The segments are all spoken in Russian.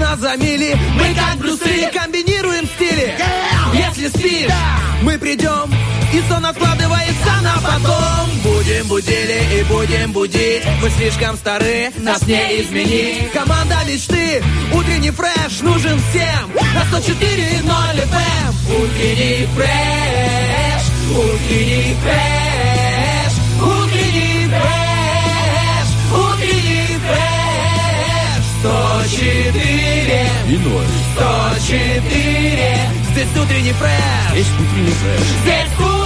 нас за мили Мы как Брюсы комбинируем стили. Если спишь, мы придем. И сон откладывается на потом. Будем будили и будем будить. Мы слишком стары, нас не изменить. Команда мечты, утренний фреш нужен всем. На 104.0 FM Утренний фреш, утренний фреш. Утренний фреш, утренний фреш. 104 И ноль. 104 Здесь утренний фреш Есть утренний фреш. Здесь утренний фреш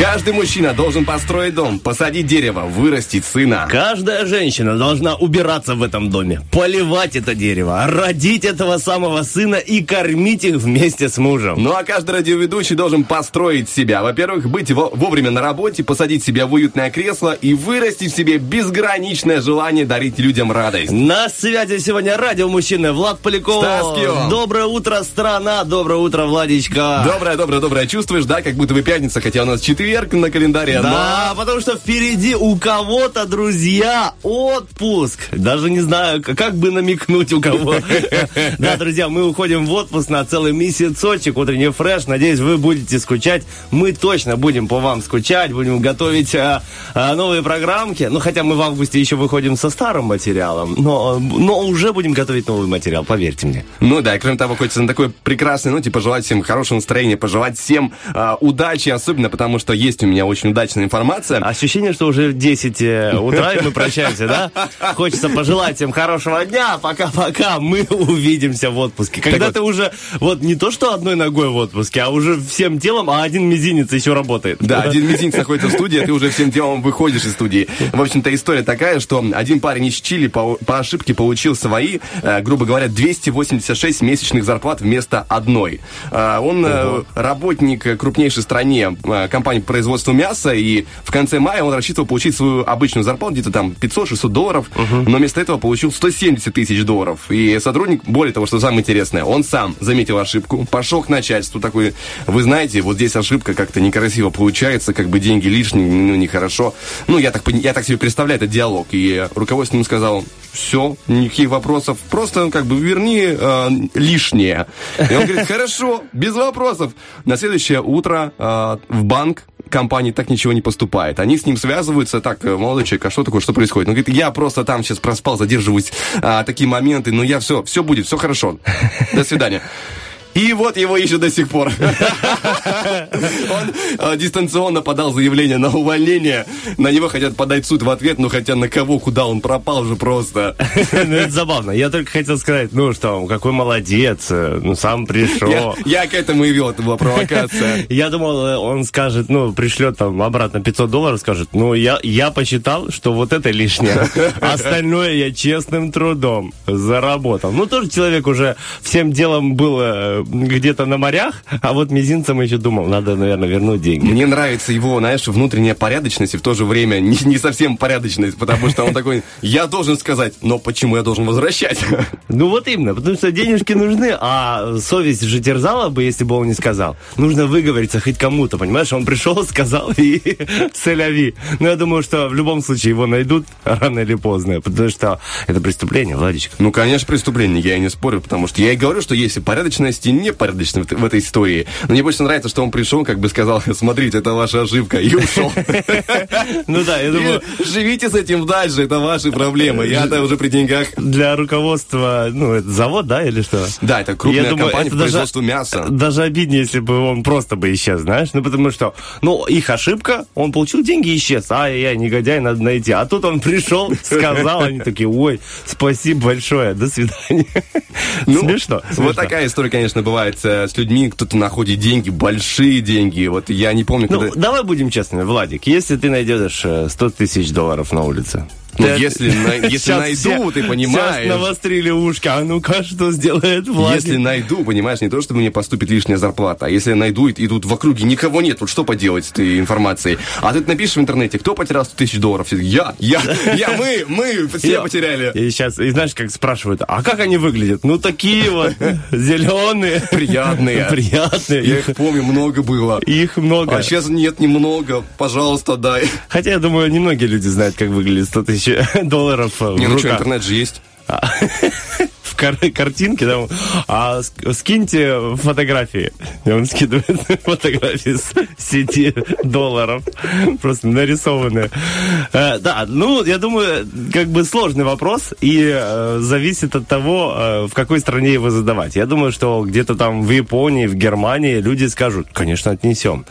Каждый мужчина должен построить дом, посадить дерево, вырастить сына. Каждая женщина должна убираться в этом доме, поливать это дерево, родить этого самого сына и кормить их вместе с мужем. Ну а каждый радиоведущий должен построить себя. Во-первых, быть во- вовремя на работе, посадить себя в уютное кресло и вырастить в себе безграничное желание дарить людям радость. На связи сегодня радиомужчина Влад Поляков. Стас Кио. Доброе утро, страна. Доброе утро, Владичка. Доброе, доброе, доброе. Чувствуешь, да, как будто бы пятница, хотя у нас четверг на календаре. Да, потому что впереди у кого-то, друзья, отпуск. Даже не знаю, как бы намекнуть у кого. Да, друзья, мы уходим в отпуск на целый месяцочек. Утренний фреш. Надеюсь, вы будете скучать. Мы точно будем по вам скучать. Будем готовить а, а, новые программки. Ну, хотя мы в августе еще выходим со старым материалом. Но, но уже будем готовить новый материал, поверьте мне. Ну да, и кроме того, хочется на такой прекрасной ноте пожелать всем хорошего настроения, пожелать всем а, удачи, особенно потому что есть у меня очень удачная информация. Ощущение, что уже в 10 э, утра, и мы прощаемся, да? Хочется пожелать всем хорошего дня. Пока-пока. Мы увидимся в отпуске. Когда вот. ты уже, вот не то, что одной ногой в отпуске, а уже всем телом, а один мизинец еще работает. Да, один мизинец находится в студии, а ты уже всем телом выходишь из студии. В общем-то, история такая, что один парень из Чили по, по ошибке получил свои, э, грубо говоря, 286 месячных зарплат вместо одной. Э, он э, работник крупнейшей стране компании по производству мяса, и в конце мая он рассчитывал получить свою обычную зарплату, где-то там 500-600 долларов, но вместо этого получил 170 тысяч долларов. И сотрудник, более того, что самое интересное, он сам заметил ошибку, пошел к начальству такой, вы знаете, вот здесь ошибка как-то некрасиво получается, как бы деньги лишние, ну, нехорошо. Ну, я так, я так себе представляю этот диалог. И руководство ему сказал, все, никаких вопросов, просто ну, как бы верни э, лишнее. И он говорит, хорошо, без вопросов. На следующее утро э, в банк компании так ничего не поступает. Они с ним связываются, так, э, молодой человек, а что такое, что происходит? Он говорит, я просто там сейчас проспал, задерживаюсь, а, такие моменты, но я все, все будет, все хорошо. До свидания. И вот его ищут до сих пор. Он э, дистанционно подал заявление на увольнение. На него хотят подать суд в ответ, но хотя на кого, куда он пропал же просто. Ну, это забавно. Я только хотел сказать, ну что, какой молодец, э, ну сам пришел. я к этому и вел, это была провокация. Я думал, э, он скажет, ну, пришлет там обратно 500 долларов, скажет, ну, я, я посчитал, что вот это лишнее. Остальное я честным трудом заработал. Ну, тоже человек уже всем делом был где-то на морях, а вот мизинцем еще думал, надо, наверное, вернуть деньги. Мне нравится его, знаешь, внутренняя порядочность и в то же время не, не совсем порядочность, потому что он такой, я должен сказать, но почему я должен возвращать? Ну вот именно, потому что денежки нужны, а совесть же терзала бы, если бы он не сказал. Нужно выговориться хоть кому-то, понимаешь? Он пришел, сказал и соляви. Но я думаю, что в любом случае его найдут рано или поздно, потому что это преступление, Владичка. Ну, конечно, преступление, я и не спорю, потому что я и говорю, что есть и порядочность, и непорядочность в, этой истории. Но мне больше нравится, что он пришел, как бы сказал, смотрите, это ваша ошибка, и ушел. Ну да, я думаю, Живите с этим дальше, это ваши проблемы. Я-то уже при деньгах. для руководства, ну, это завод, да, или что? Да, это крупная Я компания по производству мяса. Даже обиднее, если бы он просто бы исчез, знаешь? Ну, потому что, ну, их ошибка, он получил деньги и исчез. Ай-яй, негодяй, надо найти. А тут он пришел, сказал, они такие, ой, спасибо большое, до свидания. Ну, Смешно. Вот такая история, конечно, бывает э, с людьми, кто-то находит деньги, большие деньги. Вот я не помню, Ну, когда... давай будем честными, Владик. Если ты найдешь э, 100 тысяч долларов на улице, Ну, ты- если, на- если Сейчас найду, все- ты Сейчас понимаешь. навострили ушки. А ну-ка, что сделает Владик? Если найду, понимаешь, не то, чтобы мне поступит лишняя зарплата, а если найду, и, и тут в округе никого нет, вот что поделать с этой информацией? А ты напишешь в интернете, кто потерял 100 тысяч долларов? Все Я, я, я, мы, мы все Я- потеряли. И сейчас, и знаешь, как спрашивают, а как они выглядят? Ну, такие вот, зеленые. Приятные. Приятные. Я Их, их помню, много было. их много. А сейчас нет, немного. Пожалуйста, дай. Хотя, я думаю, немногие люди знают, как выглядит 100 тысяч долларов э, в Не, ну что, интернет же есть. в кар- картинке, там, а ск- скиньте фотографии. И он скидывает фотографии с сети долларов, просто нарисованные. Э, да, ну, я думаю, как бы сложный вопрос, и э, зависит от того, э, в какой стране его задавать. Я думаю, что где-то там в Японии, в Германии люди скажут, конечно, отнесем.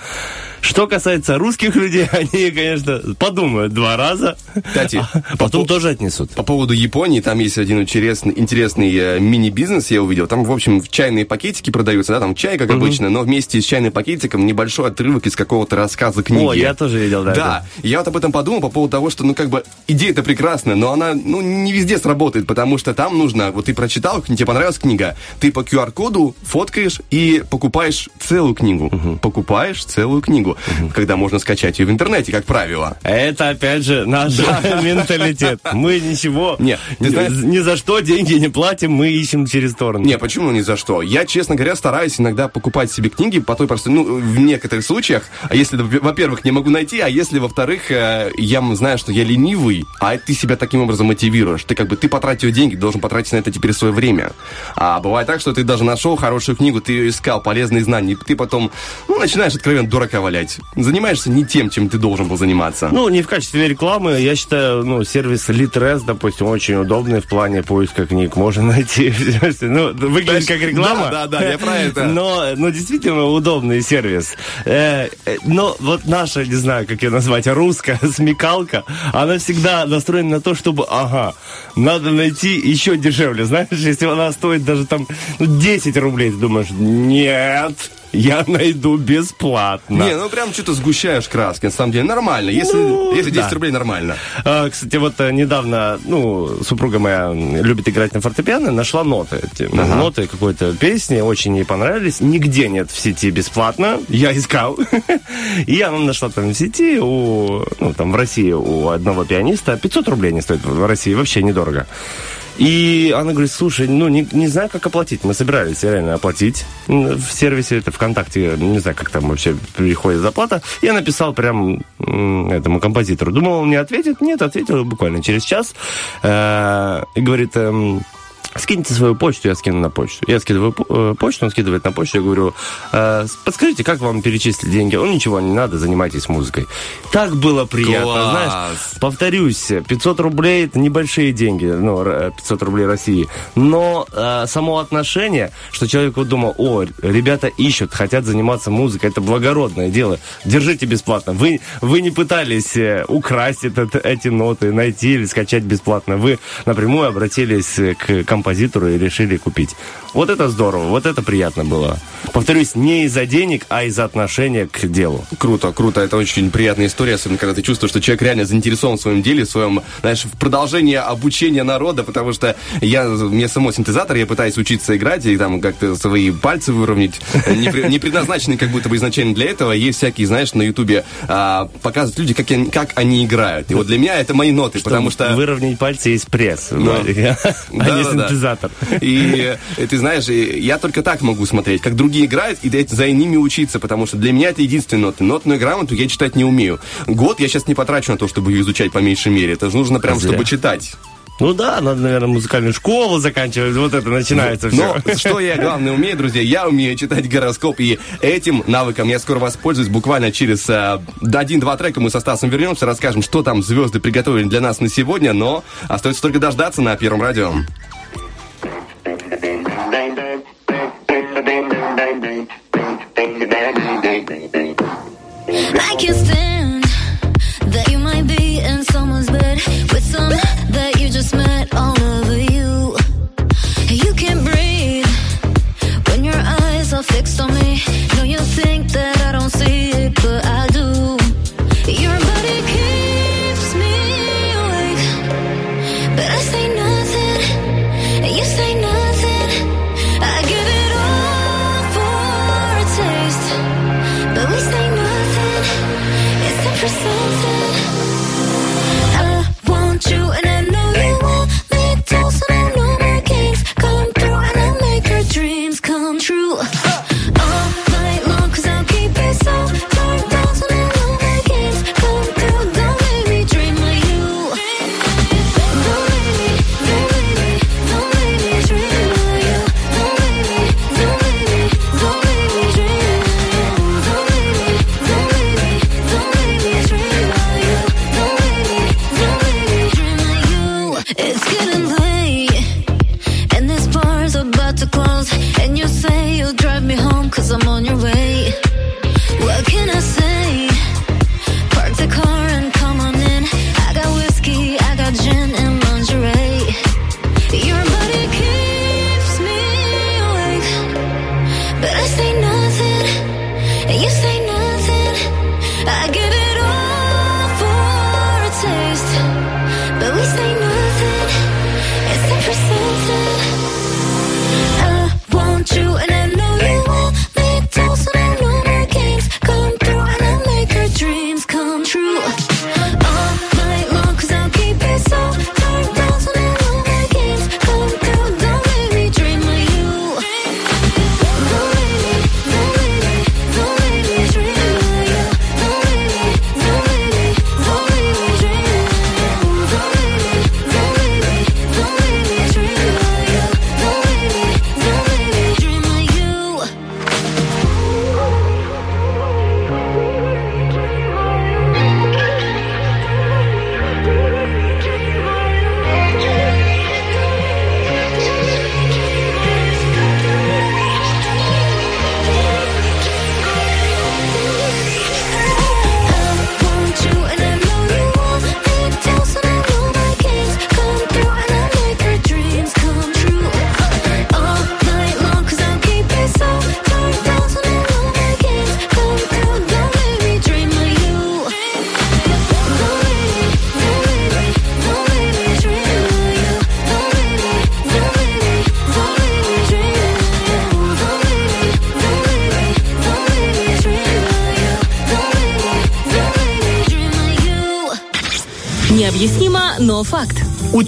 Что касается русских людей, они, конечно, подумают два раза, Кстати, а потом тоже отнесут. По поводу Японии, там есть один интересный, интересный э, мини-бизнес, я увидел. Там, в общем, чайные пакетики продаются, да, там чай, как обычно, но вместе с чайным пакетиком небольшой отрывок из какого-то рассказа книги. О, я тоже видел, да. Да, я вот об этом подумал по поводу того, что, ну, как бы, идея-то прекрасная, но она, ну, не везде сработает, потому что там нужно, вот ты прочитал, тебе понравилась книга, ты по QR-коду фоткаешь и покупаешь целую книгу. Покупаешь целую книгу, когда можно скачать ее в интернете, как правило. Это, опять же, наш менталитет. Мы ничего, Не, ты ни, за что деньги не платим, мы ищем через сторону. Не, почему ни за что? Я, честно говоря, стараюсь иногда покупать себе книги по той простой, ну, в некоторых случаях, а если, во-первых, не могу найти, а если, во-вторых, э, я знаю, что я ленивый, а ты себя таким образом мотивируешь. Ты как бы, ты потратил деньги, должен потратить на это теперь свое время. А бывает так, что ты даже нашел хорошую книгу, ты ее искал, полезные знания, и ты потом, ну, начинаешь откровенно дурака валять. Занимаешься не тем, чем ты должен был заниматься. Ну, не в качестве рекламы, я считаю, ну, сервис Litres, допустим, очень удобный в плане поиска книг. Можно найти. Ну, выглядит как реклама. Да, да, да, я про это. Но, но действительно удобный сервис. Э, э, Но вот наша, не знаю, как ее назвать, русская смекалка, она всегда настроена на то, чтобы, ага, надо найти еще дешевле. Знаешь, если она стоит даже там ну, 10 рублей, ты думаешь, нет, я найду бесплатно. Не, ну прям что-то сгущаешь краски, на самом деле нормально. Если, Ну, если 10 да. рублей нормально. А, Кстати, вот э, недавно, ну, супруга моя любит играть на фортепиано, нашла ноты. Эти, ну, Ноты какой-то песни, очень ей понравились. Нигде нет в сети бесплатно. Я искал. И она нашла там в сети, у, ну, там в России у одного пианиста. 500 рублей не стоит в России, вообще недорого. И она говорит, слушай, ну, не, не знаю, как оплатить. Мы собирались реально оплатить в сервисе, это ВКонтакте, не знаю, как там вообще приходит заплата. Я написал прям этому композитору. Думал, он мне ответит. Нет, ответил буквально через час. Э, И говорит, эм, Скиньте свою почту, я скину на почту. Я скидываю э, почту, он скидывает на почту, я говорю, «Э, подскажите, как вам перечислить деньги? Он ничего не надо, занимайтесь музыкой. Так было приятно, Класс! знаешь. Повторюсь, 500 рублей это небольшие деньги, ну, р- 500 рублей России. Но э, само отношение, что человек вот думал, о, ребята ищут, хотят заниматься музыкой, это благородное дело. Держите бесплатно. Вы, вы не пытались э, украсть этот, эти ноты, найти или скачать бесплатно. Вы напрямую обратились э, к композитору и решили купить. Вот это здорово, вот это приятно было. Повторюсь, не из-за денег, а из-за отношения к делу. Круто, круто. Это очень приятная история, особенно когда ты чувствуешь, что человек реально заинтересован в своем деле, в своем, знаешь, в продолжении обучения народа, потому что я, мне само синтезатор, я пытаюсь учиться играть и там как-то свои пальцы выровнять, не, при- не предназначенные как будто бы изначально для этого. Есть всякие, знаешь, на ютубе а, показывают люди, как, они- как они играют. И вот для меня это мои ноты, потому что... Выровнять пальцы есть пресс, Да. а не Да-да-да. синтезатор. И э, ты знаешь, я только так могу смотреть, как другие играют, и за ними учиться, потому что для меня это единственные ноты. Нотную грамоту я читать не умею. Год я сейчас не потрачу на то, чтобы ее изучать по меньшей мере. Это же нужно прям, Зря. чтобы читать. Ну да, надо, наверное, музыкальную школу заканчивать. Вот это начинается все. Но что я главное умею, друзья, я умею читать гороскоп, и этим навыком я скоро воспользуюсь. Буквально через э, один-два трека мы со Стасом вернемся, расскажем, что там звезды приготовили для нас на сегодня, но остается только дождаться на Первом радио. I can't stand that you might be in someone's bed with some that you just met all over you. You can't breathe when your eyes are fixed on me.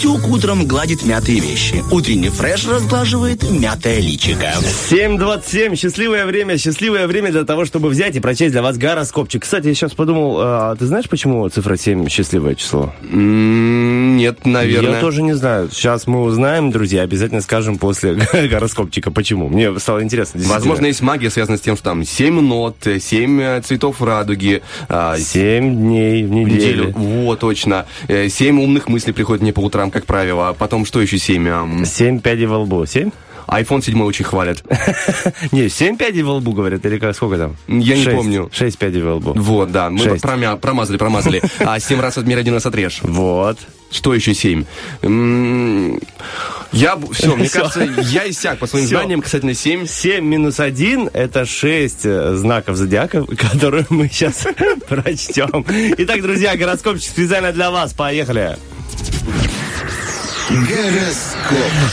Утюг утром гладит мятые вещи. Утренний фреш разглаживает мятое личико. 7.27. Счастливое время. Счастливое время для того, чтобы взять и прочесть для вас гороскопчик. Кстати, я сейчас подумал, а ты знаешь, почему цифра 7 счастливое число? Нет, наверное. Я тоже не знаю. Сейчас мы узнаем, друзья, обязательно скажем после гороскопчика, почему. Мне стало интересно. Возможно, есть магия, связанная с тем, что там 7 нот, 7 цветов радуги, а, 7 дней в в неделю. неделю. Вот, точно. Э, Семь умных мыслей приходят мне по утрам, как правило. А потом что еще семь? Ам, 7 пядей во лбу. 7? iPhone 7 очень хвалят. Не, 7 пядей во лбу, говорят, или как, сколько там? Я не помню. 6 пядей во лбу. Вот, да. Мы промазали, промазали. А семь раз отмерь, один раз отрежь. Вот. Что еще семь? М, Я... Все, мне кажется, я иссяк по своим знаниям касательно семь. 7 минус 1 это 6 знаков зодиака, которые мы сейчас прочтем. Итак, друзья, гороскопчик специально для вас. Поехали.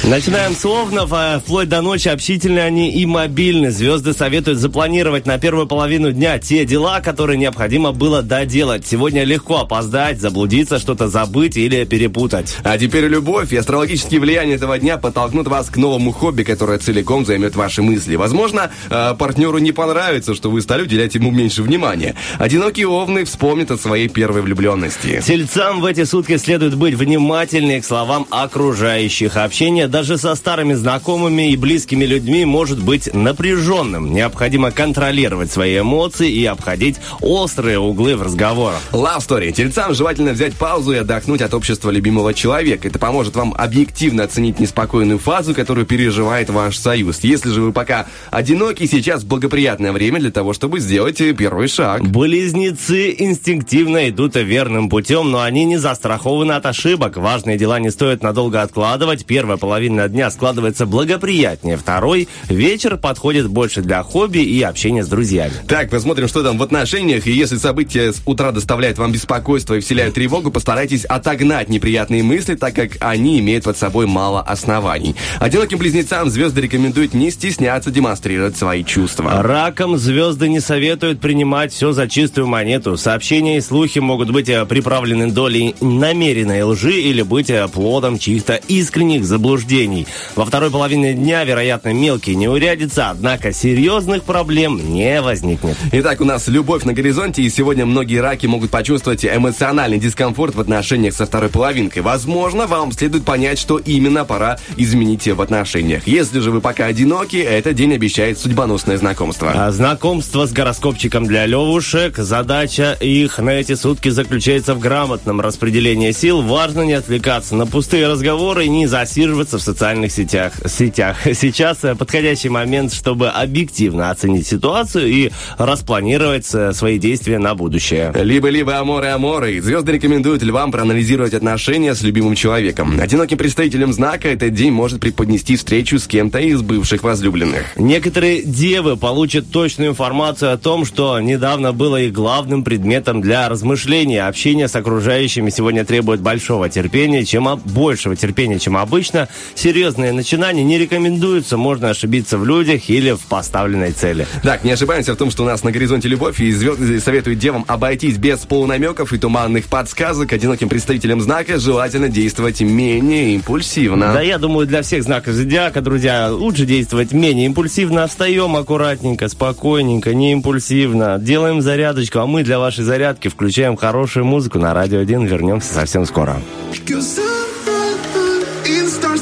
Начинаем с Овнов, вплоть до ночи общительны они и мобильны. Звезды советуют запланировать на первую половину дня те дела, которые необходимо было доделать. Сегодня легко опоздать, заблудиться, что-то забыть или перепутать. А теперь любовь и астрологические влияния этого дня подтолкнут вас к новому хобби, которое целиком займет ваши мысли. Возможно, э, партнеру не понравится, что вы стали уделять ему меньше внимания. Одинокие овны вспомнят о своей первой влюбленности. Тельцам в эти сутки следует быть внимательнее к словам окружающих. Общение даже со старыми знакомыми и близкими людьми может быть напряженным. Необходимо контролировать свои эмоции и обходить острые углы в разговорах. Love Story. Тельцам желательно взять паузу и отдохнуть от общества любимого человека. Это поможет вам объективно оценить неспокойную фазу, которую переживает ваш союз. Если же вы пока одиноки, сейчас благоприятное время для того, чтобы сделать первый шаг. Близнецы инстинктивно идут верным путем, но они не застрахованы от ошибок. Важные дела не стоит надолго откладывать. Первая половина дня складывается благоприятнее. Второй вечер подходит больше для хобби и общения с друзьями. Так, посмотрим, что там в отношениях. И если события с утра доставляют вам беспокойство и вселяют тревогу, постарайтесь отогнать неприятные мысли, так как они имеют под собой мало оснований. Одиноким близнецам звезды рекомендуют не стесняться демонстрировать свои чувства. Раком звезды не советуют принимать все за чистую монету. Сообщения и слухи могут быть э, приправлены долей намеренной лжи или быть э, плодом чьих-то искренних заблуждений. Во второй половине дня, вероятно, мелкие неурядицы, однако серьезных проблем не возникнет. Итак, у нас любовь на горизонте, и сегодня многие раки могут почувствовать эмоциональный дискомфорт в отношениях со второй половинкой. Возможно, вам следует понять, что именно пора изменить в отношениях. Если же вы пока одиноки, этот день обещает судьбоносное знакомство. А знакомство с гороскопчиком для левушек. Задача их на эти сутки заключается в грамотном распределении сил. Важно не отвлекаться на пустые разговоры и не засиживаться в социальных сетях. сетях. Сейчас э, подходящий момент, чтобы объективно оценить ситуацию и распланировать э, свои действия на будущее. Либо-либо аморы аморы. Звезды рекомендуют львам проанализировать отношения с любимым человеком. Одиноким представителям знака этот день может преподнести встречу с кем-то из бывших возлюбленных. Некоторые девы получат точную информацию о том, что недавно было их главным предметом для размышления. Общение с окружающими сегодня требует большого терпения, чем о- большего терпения, чем обычно. Серьезные начинания не рекомендуются, можно ошибиться в людях или в поставленной цели. Так, не ошибаемся в том, что у нас на горизонте любовь, и звезды советуют девам обойтись без полунамеков и туманных подсказок. Одиноким представителям знака желательно действовать менее импульсивно. Да, я думаю, для всех знаков зодиака, друзья, лучше действовать менее импульсивно. Встаем аккуратненько, спокойненько, не импульсивно. Делаем зарядочку, а мы для вашей зарядки включаем хорошую музыку на Радио 1. Вернемся совсем скоро. Cause I'm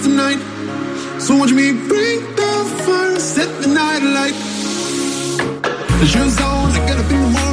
tonight. So watch me bring the fire, set the night alight. The shoes on, I up in the morning,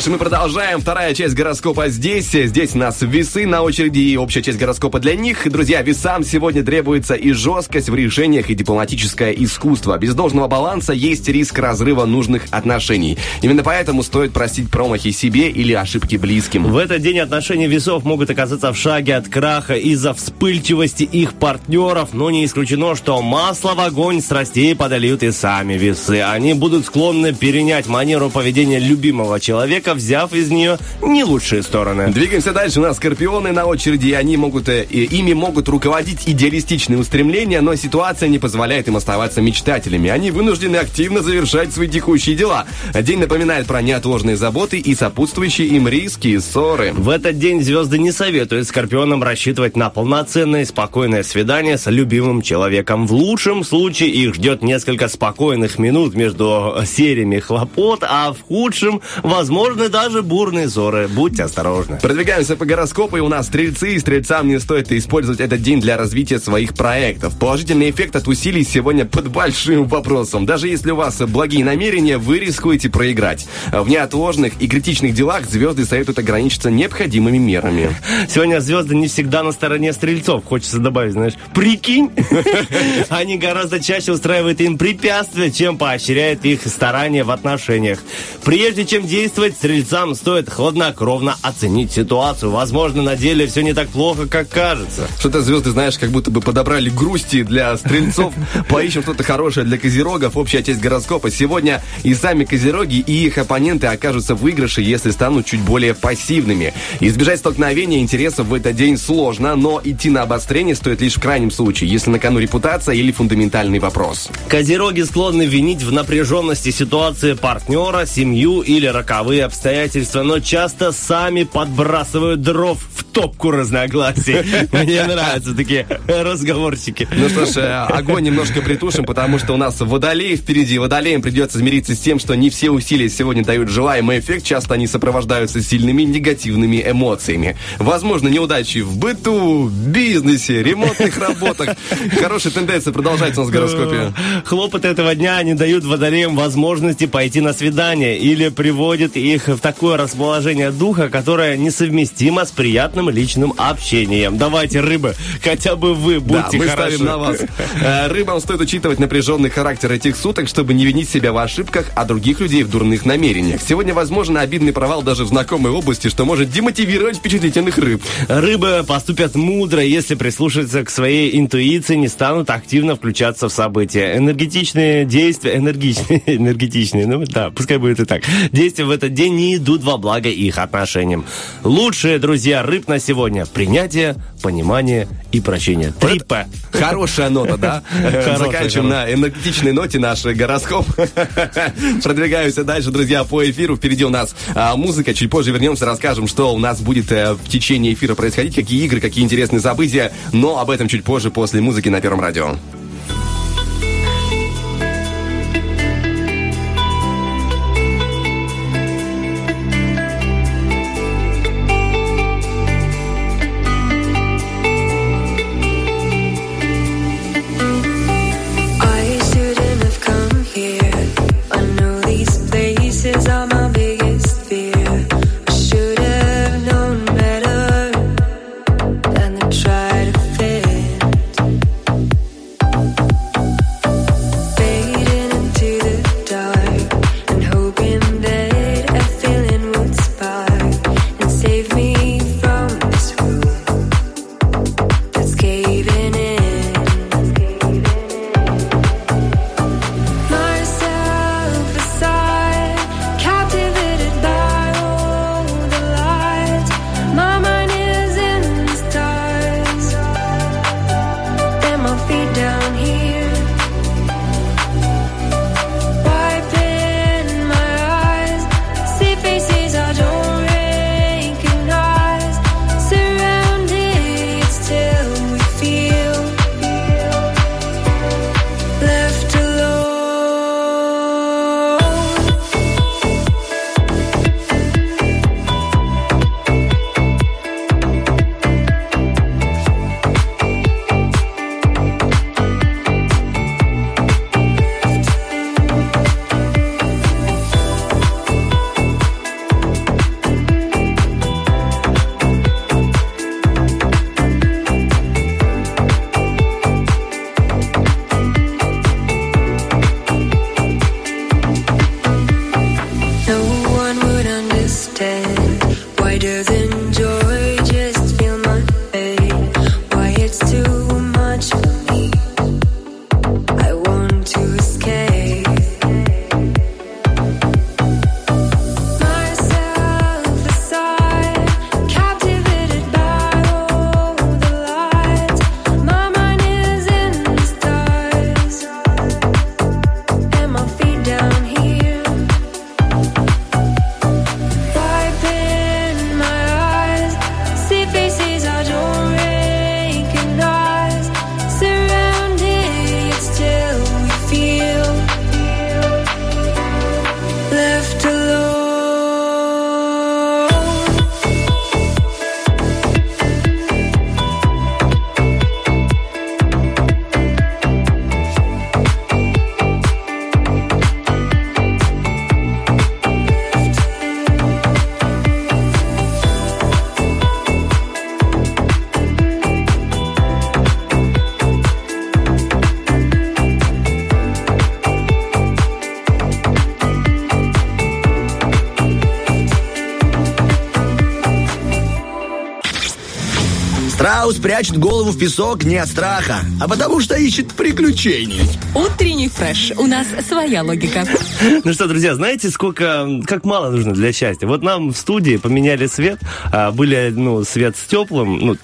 ж, мы продолжаем. Вторая часть гороскопа здесь. Здесь у нас весы на очереди и общая часть гороскопа для них. Друзья, весам сегодня требуется и жесткость в решениях, и дипломатическое искусство. Без должного баланса есть риск разрыва нужных отношений. Именно поэтому стоит простить промахи себе или ошибки близким. В этот день отношения весов могут оказаться в шаге от краха из-за вспыльчивости их партнеров, но не исключено, что масло в огонь страстей подольют и сами весы. Они будут склонны перенять манеру поведения любимого человека, взяв из нее не лучшие стороны. Двигаемся дальше. У нас скорпионы на очереди, и они могут, э, и- ими могут руководить идеалистичные устремления, но ситуация не позволяет им оставаться мечтателями. Они вынуждены активно завершать свои текущие дела. День напоминает про неотложные заботы и сопутствующие им риски и ссоры. В этот день звезды не советуют скорпионам рассчитывать на полноценное и спокойное свидание с любимым человеком. В лучшем случае их ждет несколько спокойных минут между сериями хлопот, а в худшем, возможны даже бурные ссоры. Будьте осторожны. Продвигаемся по гороскопу, и у нас стрельцы, и стрельцам не стоит использовать этот день для развития своих проектов. Положительный эффект от усилий сегодня под большим вопросом. Даже если у вас благие намерения, вы рискуете проиграть. В неотложных и критичных делах звезды советуют ограничиться необходимыми мерами. Сегодня звезды не всегда на стороне стрельцов. Хочется добавить, знаешь, прикинь. Они гораздо чаще устраивают им препятствия, чем поощряют их старания в отношениях. Прежде чем действовать, стрельцам стоит хладнокровно оценить ситуацию. Возможно, на деле все не так плохо, как кажется. Что-то звезды, знаешь, как будто бы подобрали грусти для стрельцов. Поищем что-то хорошее для козерогов. Общая часть гороскопа. Сегодня и сами козероги, и их оппоненты окажутся в выигрыше, если станут чуть более пассивными. Избежать столкновения интересов в этот день сложно, но идти на обострение стоит лишь в крайнем случае, если на кону репутация или фундаментальный вопрос. Козероги склонны винить в напряженности ситуации партнера, семью или роковые обстоятельства, но часто сами подбрасывают дров в топку разногласий. Мне нравятся такие разговорчики. Ну что ж, э, огонь немножко притушим, потому что у нас водолей впереди. Водолеям придется смириться с тем, что не все усилия сегодня дают желаемый эффект. Часто они сопровождаются сильными негативными эмоциями. Возможно, неудачи в быту, бизнесе, ремонтных работах. Хорошая тенденция продолжается у нас в гороскопе. Хлопоты этого дня не дают водолеям возможности пойти на свидание или приводят их в такое расположение духа, которое несовместимо с приятным личным общением. Давайте, рыбы, хотя бы вы Да, будьте мы хороши. ставим на вас. Э, Рыбам стоит учитывать напряженный характер этих суток, чтобы не винить себя в ошибках, а других людей в дурных намерениях. Сегодня возможен обидный провал даже в знакомой области, что может демотивировать впечатлительных рыб. Рыбы поступят мудро, если прислушаться к своей интуиции, не станут активно включаться в события. Энергетичные действия, энергичные, энергетичные, ну да, пускай будет и так. Действия в этот день не идут во благо их отношениям. Лучшие друзья рыб на сегодня – принятие, понимание и прощение. Три П. Хорошая нота, да? Хорошая, Заканчиваем на энергетичной ноте наш гороскоп. Продвигаемся дальше, друзья, по эфиру. Впереди у нас а, музыка. Чуть позже вернемся, расскажем, что у нас будет э, в течение эфира происходить, какие игры, какие интересные события. Но об этом чуть позже, после музыки на Первом радио. Страус прячет голову в песок не от страха, а потому что ищет приключений. Утренний фреш. У нас своя логика. Ну что, друзья, знаете, сколько, как мало нужно для счастья? Вот нам в студии поменяли свет, а, были, ну, свет с теплым, ну,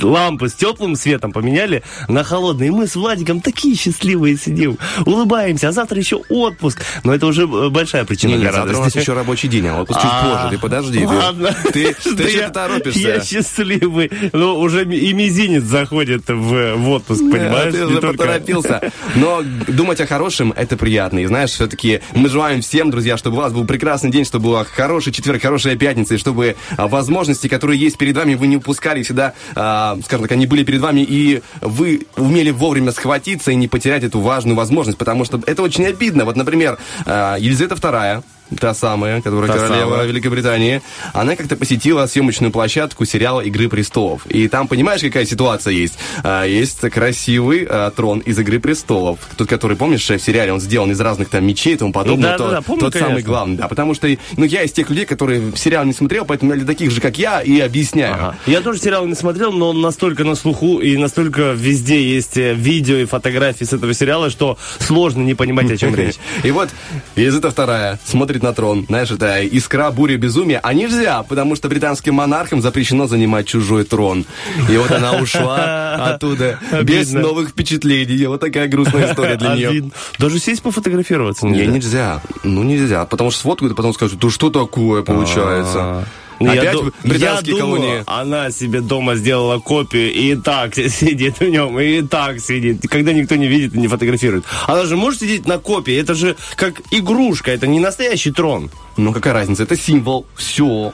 лампы с теплым светом поменяли на холодный. И мы с Владиком такие счастливые сидим, улыбаемся, а завтра еще отпуск. Но это уже э, большая причина Не, для завтра у нас радости. еще рабочий день, а отпуск чуть А, позже. Ты подожди. Ладно. Ты ты что торопишься? Я счастливый. Ну, уже и мизинец заходит в, в отпуск, понимаешь? Ты уже поторопился. Но думать о хорошем это приятно. И знаешь, все-таки мы желаем всем, друзья, чтобы у вас был прекрасный день, чтобы была хороший четверг, хорошая пятница, и чтобы а, возможности, которые есть перед вами, вы не упускали всегда, а, скажем так, они были перед вами, и вы умели вовремя схватиться и не потерять эту важную возможность, потому что это очень обидно. Вот, например, а, Елизавета II, та самая, которая Та королева самая. Великобритании, она как-то посетила съемочную площадку сериала «Игры престолов». И там, понимаешь, какая ситуация есть? А, есть красивый а, трон из «Игры престолов». Тот, который, помнишь, в сериале, он сделан из разных там мечей и тому подобное. Да-да-да, тот помню, тот самый главный, да. Потому что, ну, я из тех людей, которые сериал не смотрел, поэтому я для таких же, как я, и объясняю. Ага. Я тоже сериал не смотрел, но он настолько на слуху и настолько везде есть э, видео и фотографии с этого сериала, что сложно не понимать, о чем речь. И вот Елизавета вторая смотрит на трон. Знаешь, это искра, буря, безумие. А нельзя, потому что британским монархам запрещено занимать чужой трон. И вот она ушла оттуда без новых впечатлений. Вот такая грустная история для нее. Даже сесть пофотографироваться Не, нельзя. нельзя. Ну, нельзя. Потому что сфоткают, и потом скажут, да что такое получается? Ну, я Опять ду- британские я думаю, она себе дома сделала копию и так сидит в нем, и так сидит. Когда никто не видит и не фотографирует. Она же может сидеть на копии. Это же как игрушка, это не настоящий трон. Ну, какая разница? Это символ. Все.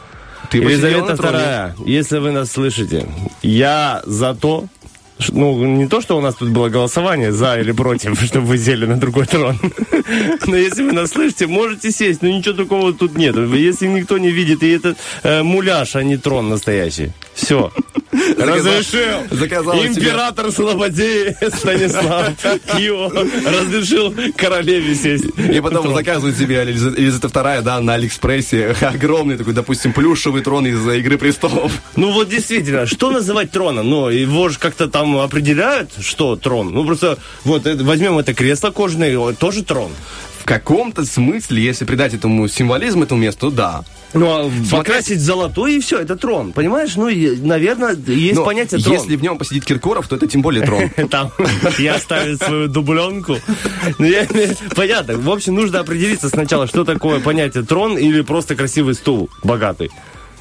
Ты Елизавета вторая, если вы нас слышите, я за то, ну, не то, что у нас тут было голосование за или против, чтобы вы сели на другой трон. Но если вы нас слышите, можете сесть, но ничего такого тут нет. Если никто не видит, и это э, муляж, а не трон настоящий. Все. Разрешил. Заказал Император Слободей Станислав Кио разрешил королеве сесть. И потом заказывают себе Елиза- Елизавета вторая, да, на Алиэкспрессе огромный такой, допустим, плюшевый трон из «Игры престолов». Ну вот действительно, что называть троном? Ну, его же как-то там определяют, что трон. Ну просто вот возьмем это кресло кожаное, тоже трон. В каком-то смысле, если придать этому символизм этому месту, да. Ну, а покрасить золотой и все, это трон. Понимаешь? Ну, и, наверное, есть Но понятие трон. если в нем посидит Киркоров, то это тем более трон. Там я ставлю свою дубленку. Ну, понятно. В общем, нужно определиться сначала, что такое понятие трон или просто красивый стул богатый.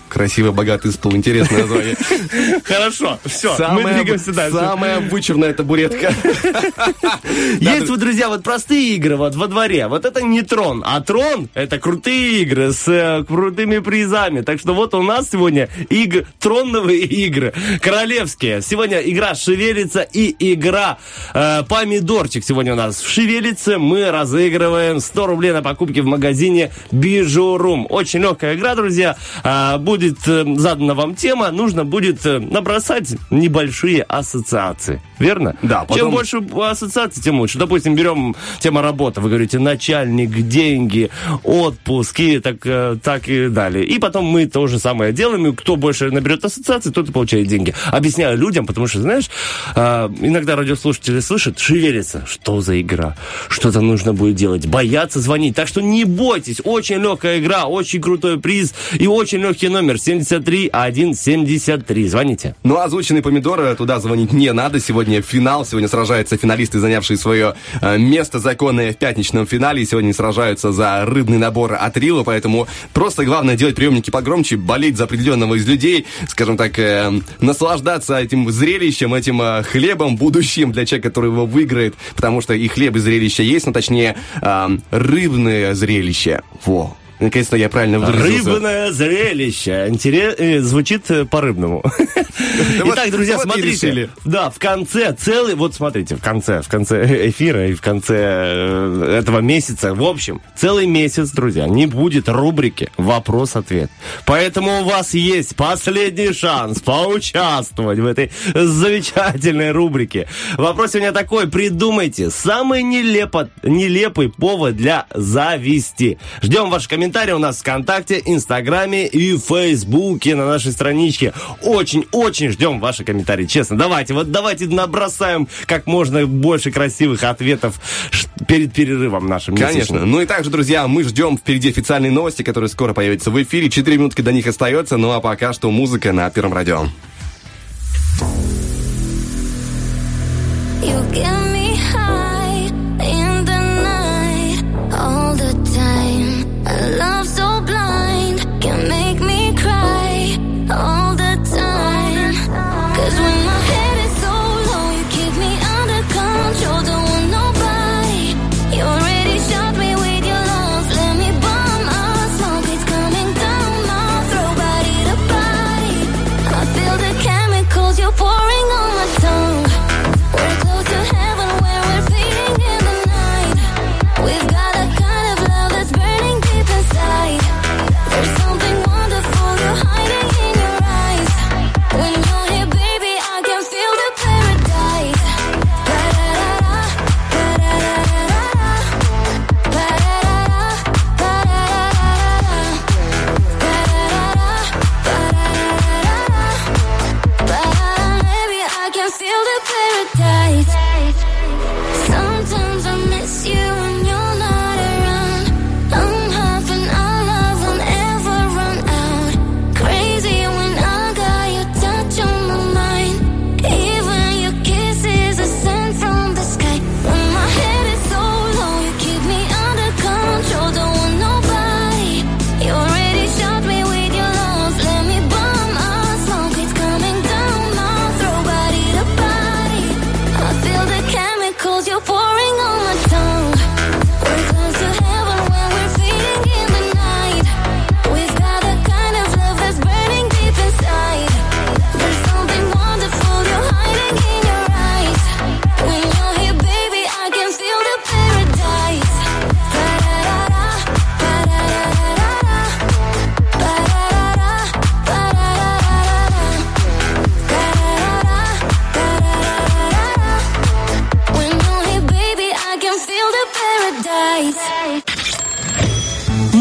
Красивый, богатый стул, интересное название. Хорошо, все, мы Самая, двигаемся дальше. самая вычурная табуретка. Есть вот, друзья, вот простые игры вот во дворе. Вот это не трон, а трон это крутые игры с э, крутыми призами. Так что вот у нас сегодня иг... тронновые игры, королевские. Сегодня игра «Шевелится» и игра э, «Помидорчик». Сегодня у нас в «Шевелится» мы разыгрываем 100 рублей на покупки в магазине «Бижурум». Очень легкая игра, друзья. А, будет э, задана вам тема, нужно будет э, набросать небольшие ассоциации. Верно? Да, Чем потом- больше ассоциаций, тем лучше. Допустим, берем тема работа. Вы говорите начальник, деньги, отпуск и так, э, так и далее. И потом мы то же самое делаем. И кто больше наберет ассоциаций, тот и получает деньги. Объясняю людям, потому что, знаешь, иногда радиослушатели слышат, шевелится. Что за игра? Что-то нужно будет делать. Боятся звонить. Так что не бойтесь. Очень легкая игра, очень крутой приз и очень легкий номер 73 173. Звоните. Ну, озвученный помидор, туда звонить не надо. Сегодня финал. Сегодня сражаются финалисты, занявшие свое э, место законное в пятничном финале. Сегодня сражаются за рыбный набор от Рила. Поэтому просто главное делать приемники погромче, болеть за определенного из людей, скажем так, э, наслаждаться этим зрелищем, этим э, хлебом будущим для человека, который его выиграет. Потому что и хлеб, и зрелище есть, но точнее э, рыбное зрелище. Во. Наконец-то я правильно выразился. Рыбное зрелище. Интерес... э, Звучит э, по-рыбному. Итак, друзья, смотрите. Да, в конце целый... Вот смотрите, в конце, в конце эфира и в конце э, этого месяца, в общем, целый месяц, друзья, не будет рубрики «Вопрос-ответ». Поэтому у вас есть последний шанс поучаствовать в этой замечательной рубрике. Вопрос у меня такой. Придумайте самый нелепо... нелепый повод для зависти. Ждем ваши комментарии у нас в ВКонтакте, Инстаграме и Фейсбуке на нашей страничке. Очень-очень ждем ваши комментарии. Честно, давайте, вот давайте набросаем как можно больше красивых ответов перед перерывом нашим Конечно. месячным. Ну и также, друзья, мы ждем впереди официальные новости, которые скоро появятся в эфире. Четыре минутки до них остается, ну а пока что музыка на Первом радио. You get me high in I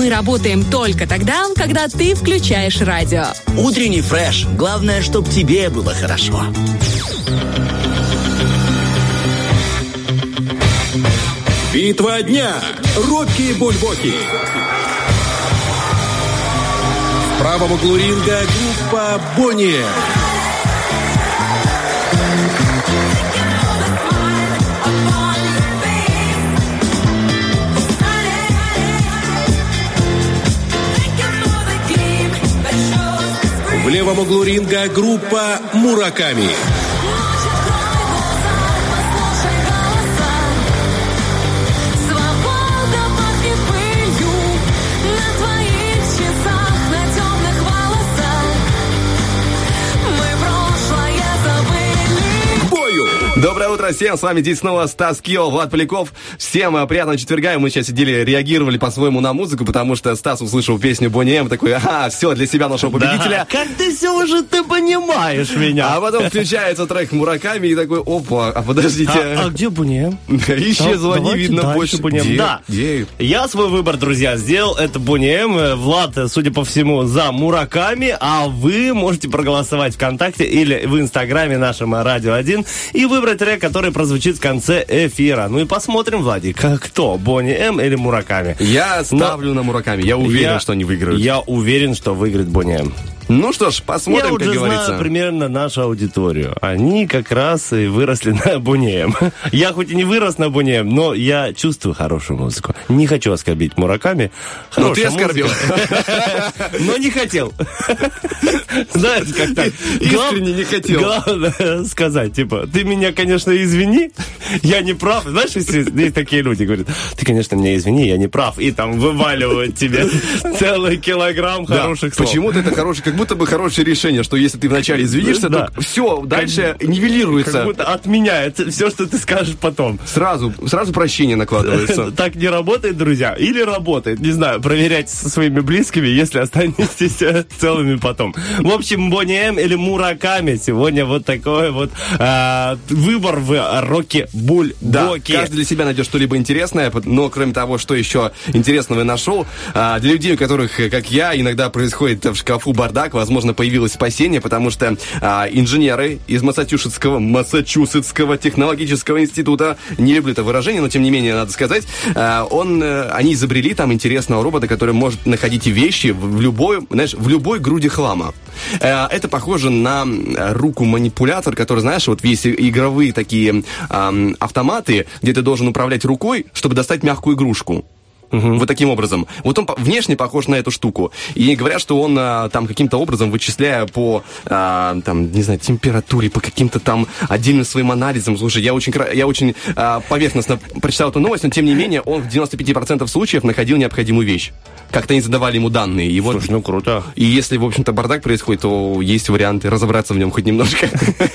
работаем только тогда, когда ты включаешь радио. Утренний фреш. Главное, чтобы тебе было хорошо. Битва дня. Рокки Бульбоки. В правом углу ринга группа Бонни. В левом углу ринга группа Мураками. Доброе утро всем, с вами здесь снова Стас Кио, Влад Поляков. Всем э, приятного четверга, и мы сейчас сидели, реагировали по-своему на музыку, потому что Стас услышал песню Бонни М, такой, ага, все, для себя нашел победителя. Да, Как ты все уже ты понимаешь меня? А потом включается трек Мураками и такой, опа, а подождите. А, а где Бунем? Исчезла, не видно больше. Где? Да. Где? Я свой выбор, друзья, сделал. Это Бонни М. Э, Влад, э, судя по всему, за Мураками, а вы можете проголосовать ВКонтакте или в Инстаграме нашем Радио 1 и выбрать трек, который прозвучит в конце эфира. Ну и посмотрим, Владик, как кто, Бонни М. или Мураками. Я ставлю на Мураками, я уверен, Я- что они выиграют. Я уверен, что выиграет Бонни М. Ну что ж, Я посмотрим, уже как знаю говорится. примерно нашу аудиторию. Они как раз и выросли на Бунеем. Я хоть и не вырос на Бунеем, но я чувствую хорошую музыку. Не хочу оскорбить Мураками. Ну, ты оскорбил. Но не хотел. Знаешь, как так? Искренне не хотел. Главное сказать, типа, ты меня, конечно, извини, я не прав. Знаешь, если есть такие люди, говорят, ты, конечно, меня извини, я не прав. И там вываливают тебе целый килограмм хороших слов. Почему-то это хорошее, как будто бы хорошее решение, что если ты вначале извинишься, Да. то все, дальше Как нивелируется. будто отменяет все, что ты скажешь потом. Сразу, сразу прощение накладывается. Так не работает, друзья? Или работает? Не знаю, проверяйте со своими близкими, если останетесь э, целыми потом. В общем, Бонни М или Мураками. Сегодня вот такой вот э, выбор в Роки Буль Да, каждый для себя найдет что-либо интересное, но кроме того, что еще интересного я нашел, а, для людей, у которых, э, как я, иногда происходит в шкафу бардак, возможно, появилось спасение, потому что а, инженеры из Массачусетского, Массачусетского технологического института, не люблю это выражение, но тем не менее, надо сказать, а, он, э, они изобрели там интересного робота, который может находить вещи в любой, знаешь, в любой груди хлама. Э, Это похоже на э, руку-манипулятор, который, знаешь, вот и- игровые такие ам, автоматы, где ты должен управлять рукой, чтобы достать мягкую игрушку. Вот таким образом. Вот он внешне похож на эту штуку. И говорят, что он а, там каким-то образом, вычисляя по, а, там, не знаю, температуре, по каким-то там отдельным своим анализам. Слушай, я очень, я очень а, поверхностно прочитал эту новость, но тем не менее он в 95% случаев находил необходимую вещь. Как-то они задавали ему данные. И вот Слушай, ну круто. и если, в общем-то, бардак происходит, то есть варианты разобраться в нем хоть немножко.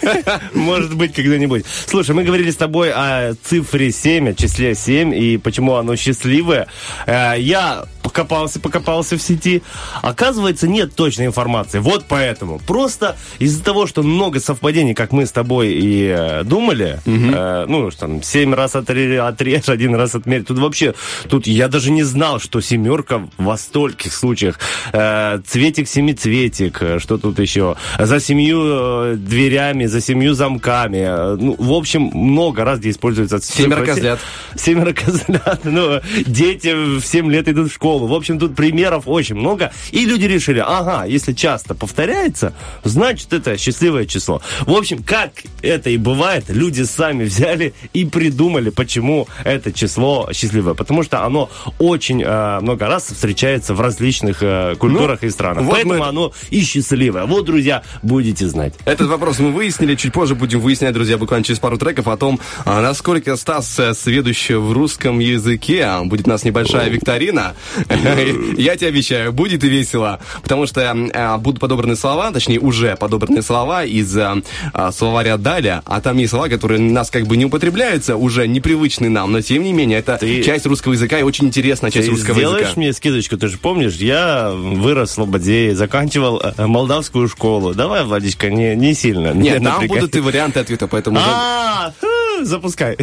Может быть, когда-нибудь. Слушай, мы говорили с тобой о цифре 7, о числе 7, и почему оно счастливое. Э, Я покопался, покопался в сети. Оказывается, нет точной информации. Вот поэтому. Просто из-за того, что много совпадений, как мы с тобой и э, думали, э, ну, что там, 7 раз отре- отрежь, один раз отмерь. Тут вообще, тут я даже не знал, что семерка во стольких случаях. Э, цветик, семицветик, э, что тут еще? За семью дверями, за семью замками. Ну, в общем, много раз где используется Семеро козлят. Семеро козлят. Ну, дети в 7 лет идут в школу. В общем, тут примеров очень много. И люди решили, ага, если часто повторяется, значит, это счастливое число. В общем, как это и бывает, люди сами взяли и придумали, почему это число счастливое. Потому что оно очень э, много раз встречается в различных э, культурах и странах. вот Поэтому мы- оно и счастливое. Вот, друзья, будете знать. Этот вопрос мы выяснили, чуть позже будем выяснять, друзья, буквально через пару треков о том, а, насколько Стас э, сведущий в русском языке. Будет у нас небольшая викторина. Я тебе обещаю, будет и весело, потому что э, будут подобраны слова, точнее, уже подобраны слова из э, а, словаря Даля, а там есть слова, которые нас как бы не употребляются, уже непривычны нам, но тем не менее, это часть русского языка и очень интересная часть русского сделаешь языка. мне скидочку, ты же помнишь, я вырос в Слободе, заканчивал э, молдавскую школу. Давай, Владичка, не, не сильно. не Нет, там будут и варианты ответа, поэтому... А, запускай.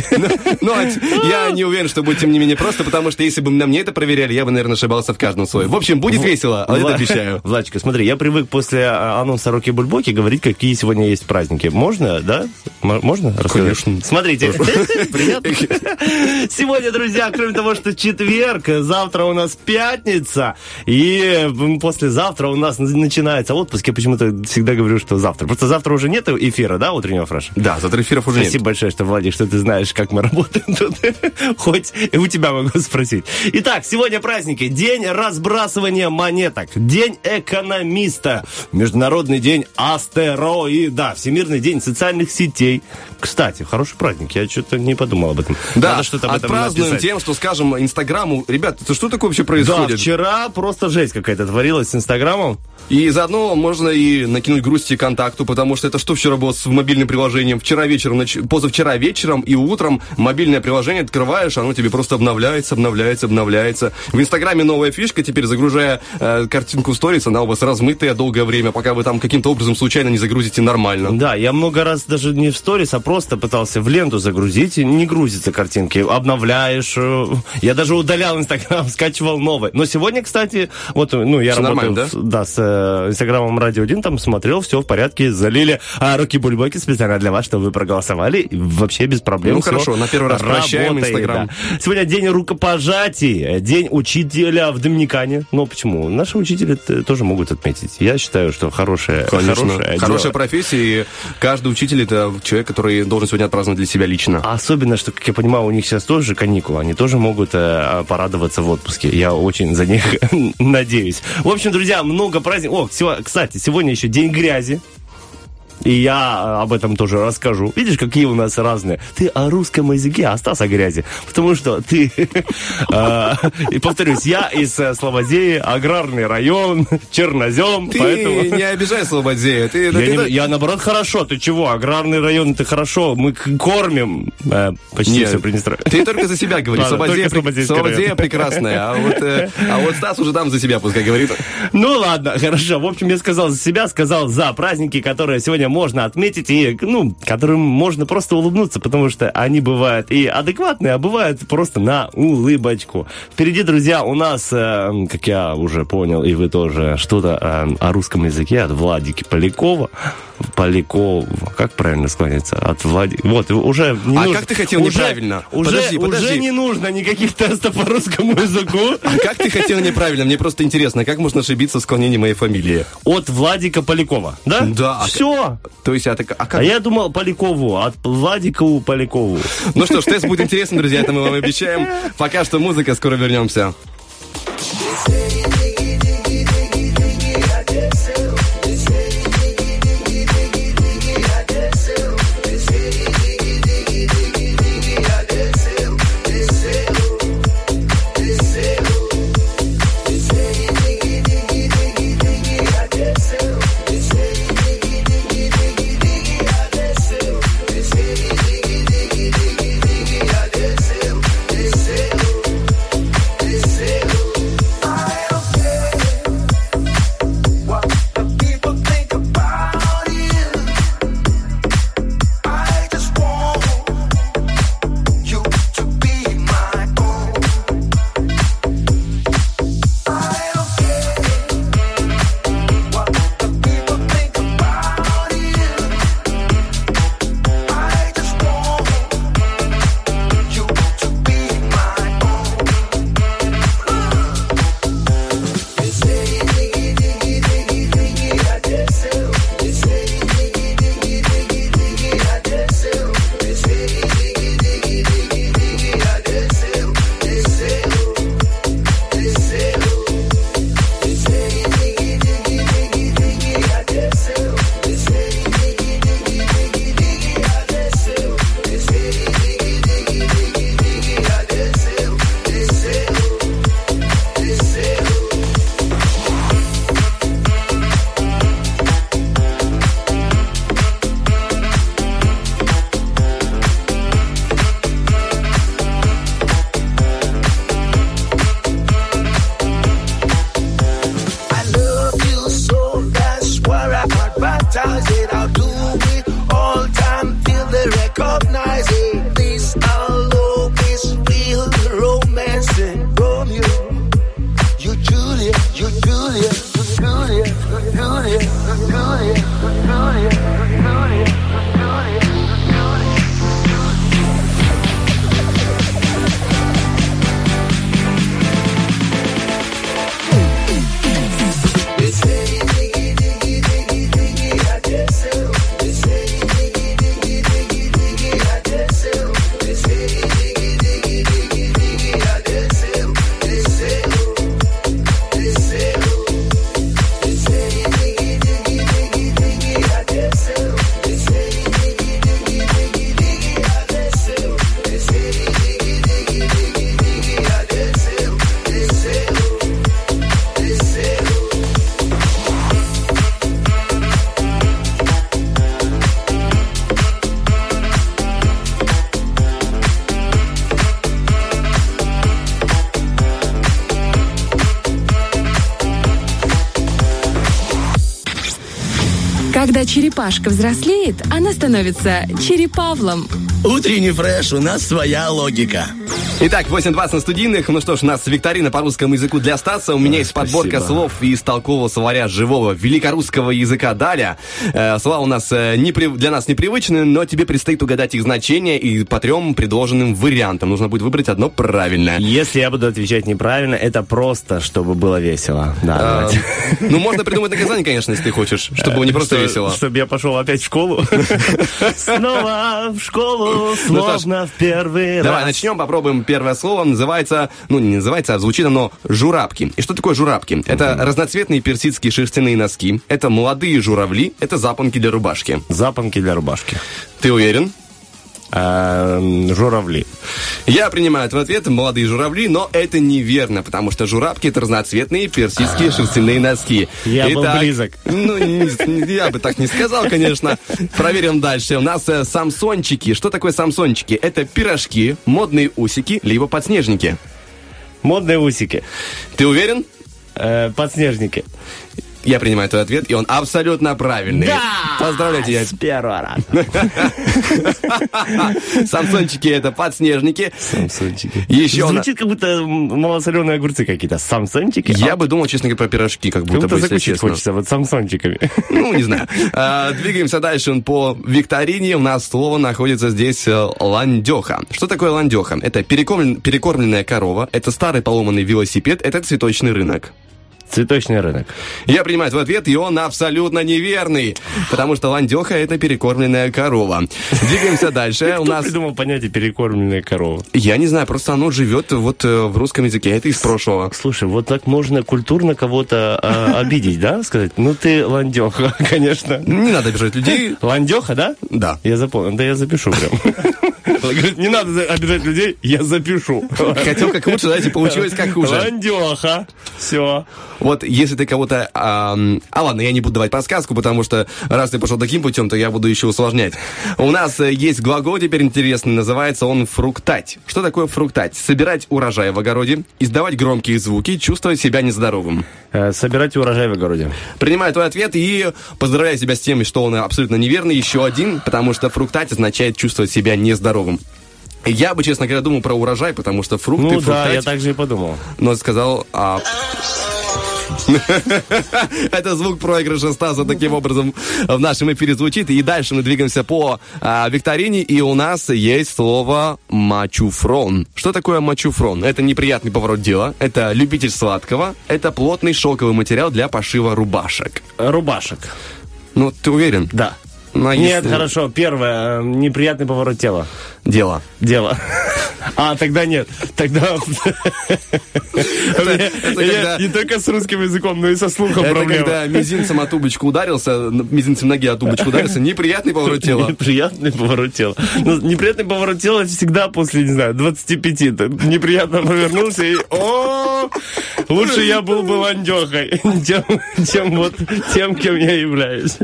Ну, а т- я не уверен, что будет, тем не менее, просто потому что если бы на мне это проверяли, я бы, наверное, ошибался в каждом слое. В общем, будет весело, а это обещаю. Владечка, смотри, я привык после а, анонса Роки Бульбоки говорить, какие сегодня есть праздники. Можно, да? Можно? Конечно. Смотрите. Сегодня, друзья, кроме того, что четверг, завтра у нас пятница, и послезавтра у нас начинается отпуск. Я почему-то всегда говорю, что завтра. Просто завтра уже нет эфира, да, утреннего фреша? Да, завтра эфиров уже нет. Спасибо большое, что, Владик, что ты знаешь, как мы работаем тут. Хоть и у тебя могу спросить. Итак, сегодня праздники. День разбрасывания монеток. День экономиста. Международный день астероида. Всемирный день социальных сетей. Кстати, хороший праздник. Я что-то не подумал об этом. Да, Надо что-то об этом отпразднуем написать. тем, что скажем Инстаграму, ребят, это что такое вообще Да, происходит? вчера просто жесть какая-то творилась с Инстаграмом. И заодно можно и накинуть грусти контакту, потому что это что вчера было с мобильным приложением? Вчера вечером, позавчера вечером и утром мобильное приложение открываешь, оно тебе просто обновляется, обновляется, обновляется. В Инстаграме новая фишка, теперь загружая э, картинку в сторис, она у вас размытая долгое время, пока вы там каким-то образом случайно не загрузите нормально. Да, я много раз даже не в сторис, а просто пытался в ленту загрузить, и не грузятся картинки. Обновляешь. э, Я даже удалял Инстаграм, скачивал новый. Но сегодня, кстати, вот, ну, я Всё работаю нормально, в- да, с э, Инстаграмом Радио 1, там смотрел, все в порядке, залили а, руки бульбоки специально для вас, чтобы вы проголосовали. И Вообще без проблем. Ну, хорошо, на первый раз прощаем работает, Инстаграм. да. Сегодня день рукопожатий, день учителя в Доминикане. Ну, почему? Наши учители тоже могут отметить. Я считаю, что хорошее, Конечно. Хорошая дело. профессия, и каждый учитель это человек, который должен сегодня отпраздновать для себя лично. Особенно, что, как я понимаю, у них сейчас тоже каникулы, они тоже могут э, порадоваться в отпуске. Я очень за них надеюсь. В общем, друзья, много праздников. О, сего- кстати, сегодня еще День грязи. И я э, об этом тоже расскажу. Видишь, какие у нас разные. Ты о русском языке, а Стас о грязи. Потому что ты... э, И повторюсь, я из э, Слободеи, аграрный район, чернозем, Ты поэтому... не обижай Слободея. Ты, Я, ты- не- я, наоборот хорошо, ты чего? Аграрный район это хорошо, мы кормим э, почти Нет, все Приднестровье. Ты только за себя говоришь. Ладно, Слободея, прекрасная, а вот, э, а вот Стас уже там за себя пускай говорит. Ну ладно, хорошо. В общем, я сказал за себя, сказал за праздники, которые сегодня можно отметить и, ну, которым можно просто улыбнуться, потому что они бывают и адекватные, а бывают просто на улыбочку. Впереди, друзья, у нас, э, как я уже понял, и вы тоже, что-то э, о русском языке от Владики Полякова. Поляков, как правильно склоняется? От Влади... Вот, уже не А нужно- как ты хотел уже- неправильно? Уже, Подожди, подожди. уже не нужно никаких тестов по русскому языку. А как ты хотел неправильно? Мне просто интересно, как можно ошибиться в склонении моей фамилии? От Владика Полякова, да? Да. Все. То есть, а, так- а как? А я думал Полякову, от Владикову Полякову. Ну что ж, тест будет интересный, друзья, это мы вам обещаем. Пока что музыка, скоро вернемся. it. Let's do it. Let's. Черепашка взрослеет, она становится черепавлом. Утренний фреш, у нас своя логика. Итак, 8.20 на студийных. Ну что ж, у нас викторина по русскому языку для Стаса. У меня есть подборка слов из толкового словаря живого великорусского языка. Далее, э, слова у нас э, непри- для нас непривычные, но тебе предстоит угадать их значение и по трем предложенным вариантам. Нужно будет выбрать одно правильное. Если я буду отвечать неправильно, это просто, чтобы было весело. Да, давайте. Ну, можно придумать наказание, конечно, если ты хочешь, чтобы не просто Что- весело. Чтобы я пошел опять в школу. Снова в школу, Ну словно в первый Давай раз. начнем, попробуем. Первое слово называется, ну не называется, а звучит оно журабки. И что такое журабки? Это разноцветные персидские шерстяные носки, это молодые журавли, это запонки для рубашки. Запонки для рубашки. Ты уверен? Эм, Журавли. Я принимаю твой ответ, молодые журавли, но это неверно, потому что журабки это разноцветные персидские шерстяные носки. Я был близок. Ну, не- я бы так не сказал, конечно. Проверим дальше. У нас э, самсончики. Что такое самсончики? Это пирожки, модные усики, либо подснежники. Модные усики. Ты уверен? Э, Подснежники. Я принимаю твой ответ, и он абсолютно правильный. Поздравляю тебя. С первого раза. Самсончики это подснежники. Самсончики. Еще Звучит, как будто малосоленые огурцы какие-то. Самсончики. Я бы думал, честно говоря, про пирожки, как будто бы, закусить хочется вот самсончиками. Ну, не знаю. А, Двигаемся дальше по викторине. У нас слово находится здесь э, ландеха. Что такое ландеха? Это перекормлен- перекормленная корова, это старый поломанный велосипед, это цветочный рынок. Цветочный рынок. Я принимаю твой ответ, и он абсолютно неверный, потому что ландеха это перекормленная корова. Двигаемся дальше. У Кто нас придумал понятие перекормленная корова? Я не знаю, просто оно живет вот э, в русском языке, это из прошлого. Слушай, вот так можно культурно кого-то а, обидеть, да? Сказать, ну ты ландеха, конечно. Не надо обижать людей. Ландеха, да? Да. Я запомнил, да я запишу прям. Говорит, не надо обижать людей, я запишу. Хотел как лучше, знаете, получилось как хуже. Ландеха. Все. Вот если ты кого-то... ам, А, ладно, я не буду давать подсказку, потому что раз ты пошел таким путем, то я буду еще усложнять. У нас э, есть глагол теперь интересный, называется он фруктать. Что такое фруктать? Собирать урожай в огороде, издавать громкие звуки, чувствовать себя нездоровым. Э, Собирайте урожай в огороде. Принимаю твой ответ и поздравляю тебя с тем, что он абсолютно неверный. Еще один, потому что фруктать означает чувствовать себя нездоровым. Я бы, честно говоря, думал про урожай, потому что фрукты, Ну да, фруктать, я так же и подумал. но сказал... а, Это звук проигрыша Стаса таким образом в нашем эфире звучит. И дальше мы двигаемся по а, викторине, и у нас есть слово мачуфрон. Что такое мачуфрон? Это неприятный поворот дела, это любитель сладкого, это плотный шелковый материал для пошива рубашек. Рубашек. Ну, ты уверен? Да. Ну, а Нет, если- хорошо. Первое. э, Неприятный поворот тела. Дело. Дело. А, тогда нет. Тогда... Не только с русским языком, но и со слухом проблема. когда мизинцем о тубочку ударился, мизинцем ноги о тубочку ударился, неприятный поворот тела. Неприятный поворот тела. Ну, неприятный поворот тела всегда после, не знаю, 25. Ты неприятно повернулся и... О! Лучше я был бы ландехой, чем, чем вот тем, кем я являюсь.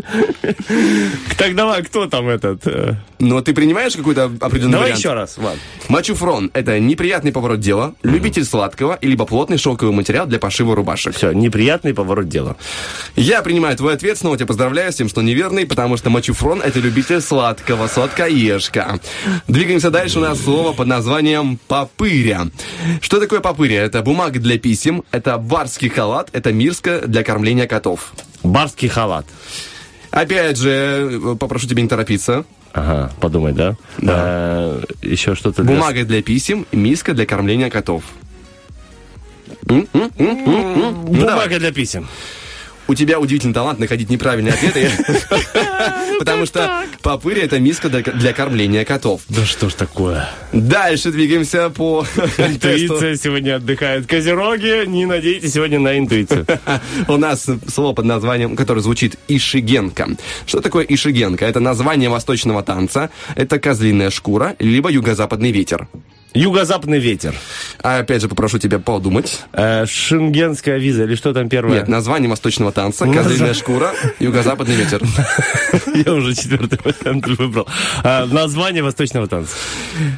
Так давай, кто там этот? э? Но ты принимаешь какой-то определенный Давай вариант? еще раз, Влад. Мачуфрон – это неприятный поворот дела, любитель сладкого, либо плотный шелковый материал для пошива рубашек. Все, неприятный поворот дела. Я принимаю твой ответ, снова тебя поздравляю с тем, что неверный, потому что мачуфрон – это любитель сладкого, сладкоежка. Двигаемся дальше, у нас слово под названием «попыря». Что такое попыря? Это бумага для писем, это барский халат, это мирска для кормления котов. Барский халат. Опять же, э, попрошу тебя не торопиться. Ага, подумай, да? Да. еще что-то для- Бумага для писем, миска для кормления котов. М, м, м. Бумага для писем. У тебя удивительный талант находить неправильные ответы. Потому что попыря – это миска для кормления котов. Да что ж такое? Дальше двигаемся по. Интуиция сегодня отдыхает. Козероги, не надейтесь сегодня на интуицию. У нас слово под названием, которое звучит «ишигенка». Что такое ишигенка? Это название восточного танца, это козлиная шкура, либо юго-западный ветер. Юго-западный ветер. А опять же попрошу тебя подумать. Э, шенгенская виза или что там первое? Нет, название восточного танца, назва- шкура, юго-западный ветер. Я уже четвертый вариант выбрал. А, название восточного танца.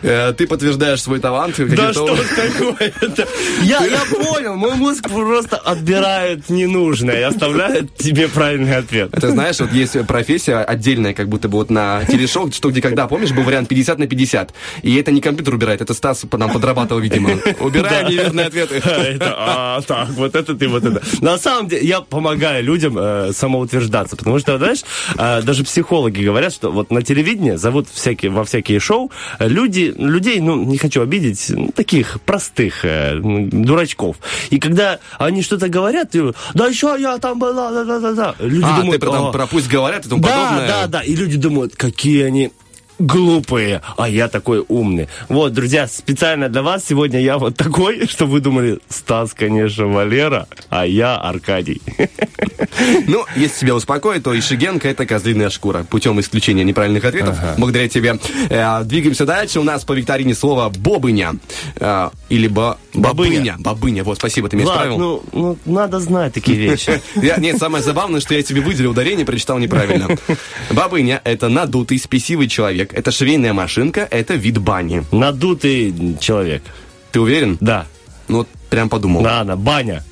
Э, Ты подтверждаешь свой талант. Да что такое это? Я, я понял, мой мозг просто отбирает ненужное и оставляет тебе правильный ответ. Ты знаешь, вот есть профессия отдельная, как будто бы вот на телешоу, что где когда, помнишь, был вариант 50 на 50. И это не компьютер убирает, это Стас нам подрабатывал, видимо. Убираем Да. неверные ответы. Это, а, так, вот это ты, вот это. На самом деле, я помогаю людям э, самоутверждаться, потому что, знаешь, э, даже психологи говорят, что вот на телевидении зовут всякие, во всякие шоу э, люди, людей, ну, не хочу обидеть, ну, таких простых дурачков. И когда они что-то говорят, да еще я там была, да-да-да, люди А, думают, ты там, «О, про пусть говорят и тому да, подобное. да, да. И люди думают, какие они глупые, а я такой умный. Вот, друзья, специально для вас сегодня я вот такой, что вы думали, Стас, конечно, Валера, а я Аркадий. Ну, если тебя успокоит, то Ишигенко это козлиная шкура. Путем исключения неправильных ответов. Благодаря тебе. Э, двигаемся дальше. У нас по викторине слово бобыня. Э, или ба- Бобыня. бобыня. Бобыня. Вот, спасибо, ты меня Влад, исправил. ну, ну, надо знать такие вещи. Я- нет, самое забавное, что я тебе выделил ударение, прочитал неправильно. Бабыня – это надутый, спесивый человек. Это швейная машинка, это вид бани. Надутый человек. Ты уверен? Да. Ну, вот прям подумал. Да, да, баня.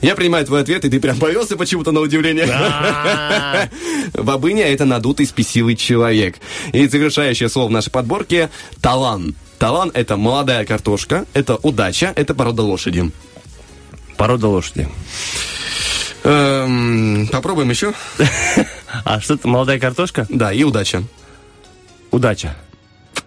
Я принимаю твой ответ, и ты прям повелся почему-то на удивление. Бабыня – это надутый, спесивый человек. И завершающее слово в нашей подборке – талан. Талан – это молодая картошка, это удача, это порода лошади. Порода лошади. Эм, попробуем еще. А что это, молодая картошка? Да, и удача. Удача.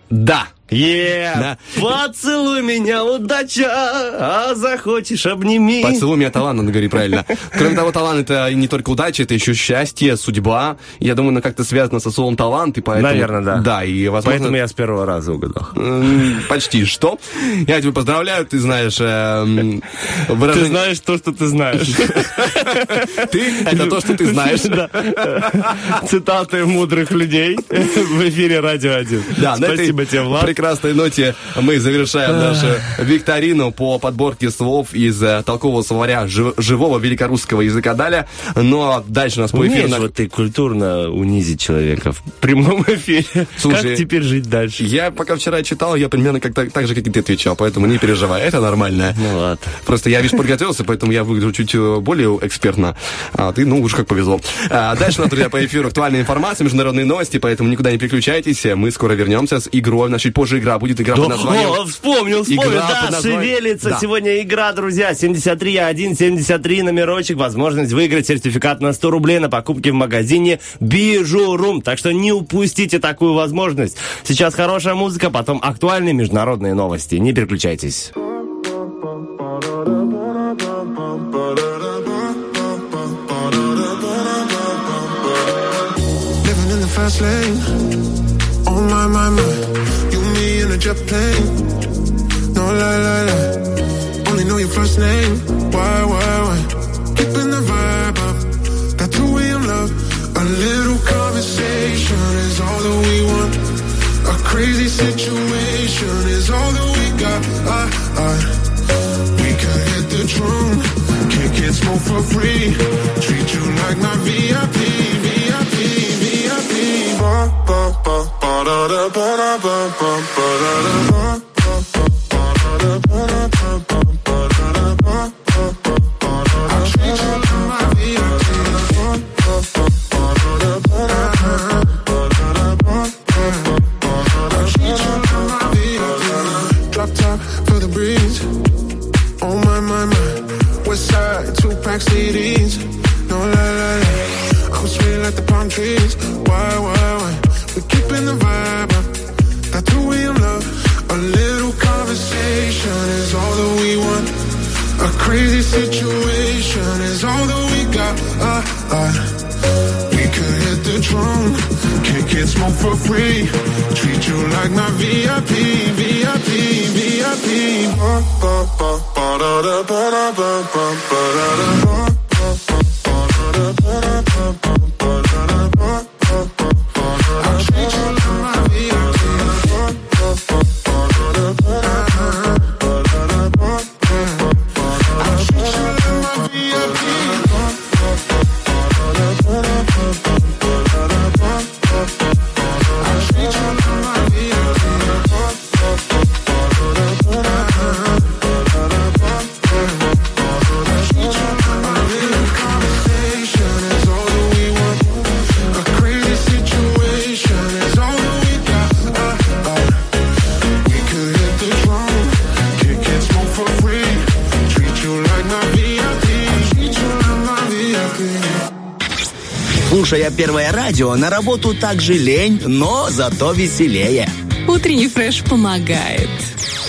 Да. Е, Да. поцелуй меня, удача, а захочешь, обними. Поцелуй меня, талант, надо говорить правильно. Кроме того, талант это не только удача, это еще счастье, судьба. Я думаю, оно как-то связано со словом талант, и поэтому... Наверное, да. Да, и возможно... Поэтому я с первого раза угадал. Почти что. Я тебя поздравляю, ты знаешь эм, Ты выражение... знаешь то, что ты знаешь. Ты — это то, что ты знаешь. Цитаты мудрых людей в эфире Радио 1. Да, Спасибо тебе, Влад. Прекрасной ноте мы завершаем нашу викторину по подборке слов из э, толкового словаря жи- живого великорусского языка Даля. Ну а дальше у нас по эфиру... Умеешь вот ты культурно унизить человека в прямом эфире. Слушай, как теперь жить дальше? Я пока вчера читал, я примерно как так, так же, как и ты отвечал, поэтому не переживай, это нормально. Ну ладно. Просто я, видишь, подготовился, поэтому я выгляжу чуть э, более экспертно. А ты, ну, уж как повезло. А, дальше у нас, друзья, по эфиру актуальная информация, международные новости, поэтому никуда не переключайтесь. Мы скоро вернемся с игрой. Нас чуть позже игра будет, игра Да, под названием... о, вспомнил, вспомнил, Игра да, названием- шевелится Да. сегодня игра, друзья, 73 73 номерочек, возможность выиграть сертификат на 100 рублей на покупки в магазине Бижурум, так что не упустите такую возможность. Сейчас хорошая музыка, потом актуальные международные новости, не переключайтесь. Living in the fast lane. Oh my, my, my. You, me in a jet plane. No lie, lie, lie. Only know your first name. Why, why, why? Keeping the vibe up. Got two way in love. A little conversation is all that we want. A crazy situation is all that we got. I, I, we can hit the drum. Can't smoke for free. Treat you like my VIP, Oh, CDs. No lie, lie, lie. I'm sweet like the palm trees. Why, why, why? We're keeping the vibe up. That's who we in love. A little conversation is all that we want. A crazy situation is all that we got. Uh, uh. We could hit the trunk. Can't get smoke for free. Treat you like my VIP, VIP, VIP. Ba, ba, ba, ba, da, da, ba, da, ba, ba, ba, da, da, ba, ba, ba, da, da, ba, da, первое радио, на работу также лень, но зато веселее. Утренний фреш помогает.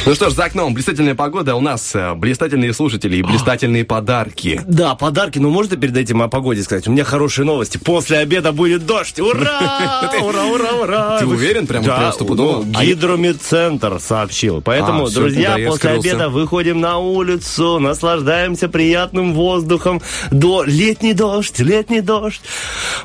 Ну что ж, за окном блистательная погода, а у нас э, блистательные слушатели и блистательные подарки. Да, подарки, но можно перед этим о погоде сказать? У меня хорошие новости. После обеда будет дождь. Ура! Ура, ура, ура! Ты уверен? Прямо Да, стопудово? ну, А Гидромедцентр сообщил. Поэтому, А, друзья, после обеда выходим на улицу, наслаждаемся приятным воздухом. До летний дождь, летний дождь.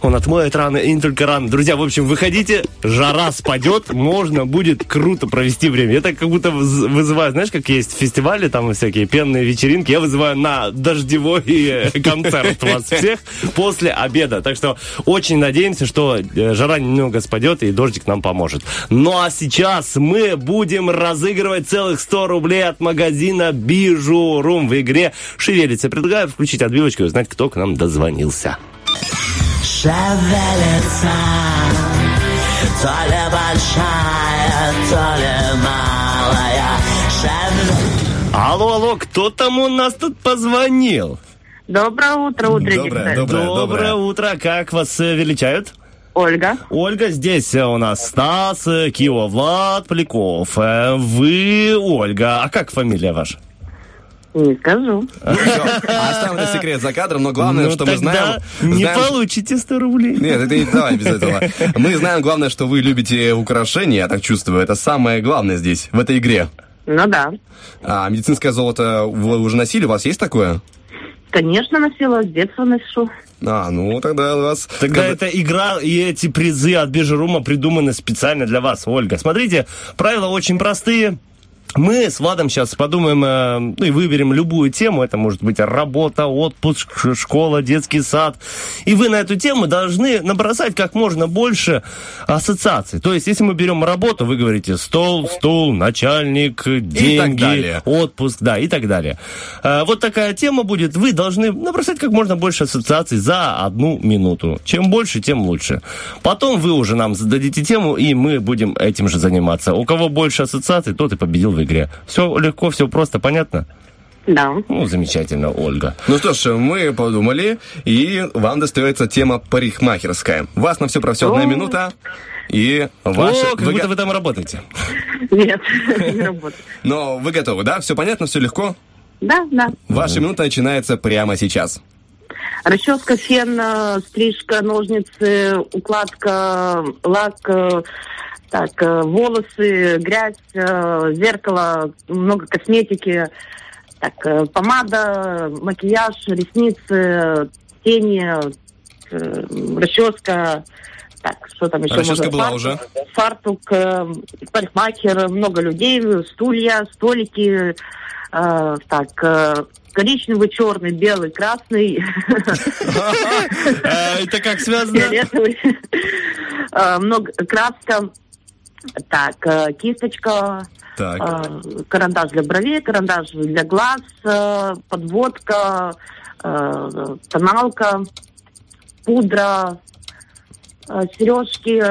Он отмоет раны и не только раны. Друзья, в общем, выходите, жара спадет, можно будет круто провести время. Это как будто вызываю, знаешь, как есть фестивали, там всякие пенные вечеринки, я вызываю на дождевой концерт вас всех после обеда. Так что очень надеемся, что э, жара немного спадет и дождик нам поможет. Ну а сейчас мы будем разыгрывать целых 100 рублей от магазина Бижурум в игре «Шевелится». Предлагаю включить отбивочку и узнать, кто к нам дозвонился. Шевелится, то ли большая, то ли малая. Алло, алло, кто там у нас тут позвонил? Доброе утро, утренний фреш. Доброе утро. Как вас э, величают? Ольга. Ольга, здесь э, у нас Стас, э, Кио, Влад, Поляков. Вы Ольга. А как фамилия ваша? Не скажу. Оставим это секрет за кадром, но главное, Ну, что мы знаем... не знаем- получите 100 рублей. Нет, это не давай без этого. Мы знаем, главное, что вы любите украшения, я так чувствую. Это самое главное здесь, в этой игре. Ну да. А медицинское золото вы уже носили? У вас есть такое? Конечно, носила, с детства ношу. А, ну тогда у вас... Тогда как бы- эта игра и эти призы от Бежерума придуманы специально для вас, Ольга. Смотрите, правила очень простые. Мы с Владом сейчас подумаем, э, ну и выберем любую тему. Это может быть работа, отпуск, школа, детский сад. И вы на эту тему должны набросать как можно больше ассоциаций. То есть, если мы берем работу, вы говорите стол, стул, начальник, деньги, отпуск, да, и так далее. Э, Вот такая тема будет. Вы должны набросать как можно больше ассоциаций за одну минуту. Чем больше, тем лучше. Потом вы уже нам зададите тему, и мы будем этим же заниматься. У кого больше ассоциаций, тот и победил в игре. Все легко, все просто, понятно? Да. Ну, замечательно, Ольга. Ну что ж, мы подумали, и вам достается тема парикмахерская. У вас на все про все одна минута, и ваши... О, как вы будто вы там работаете. Нет, не работает. Но вы готовы, да? Все понятно, все легко? Да, да. Ваша минута начинается прямо сейчас. Расческа, фен, стрижка, ножницы, укладка, лак, э, так, э, волосы, грязь, э, зеркало, много косметики, так, э, помада, макияж, ресницы, тени, расческа, Так, что там еще Расческа можно? была Фартук, уже. Фартук, парикмахер, много людей, стулья, столики. э, так, э, коричневый, черный, белый, красный. Это как связано? Фиолетовый. Много краска. Так, э, кисточка. Так. э, Карандаш для бровей, карандаш для глаз, э, подводка, э, тоналка, пудра, э, сережки.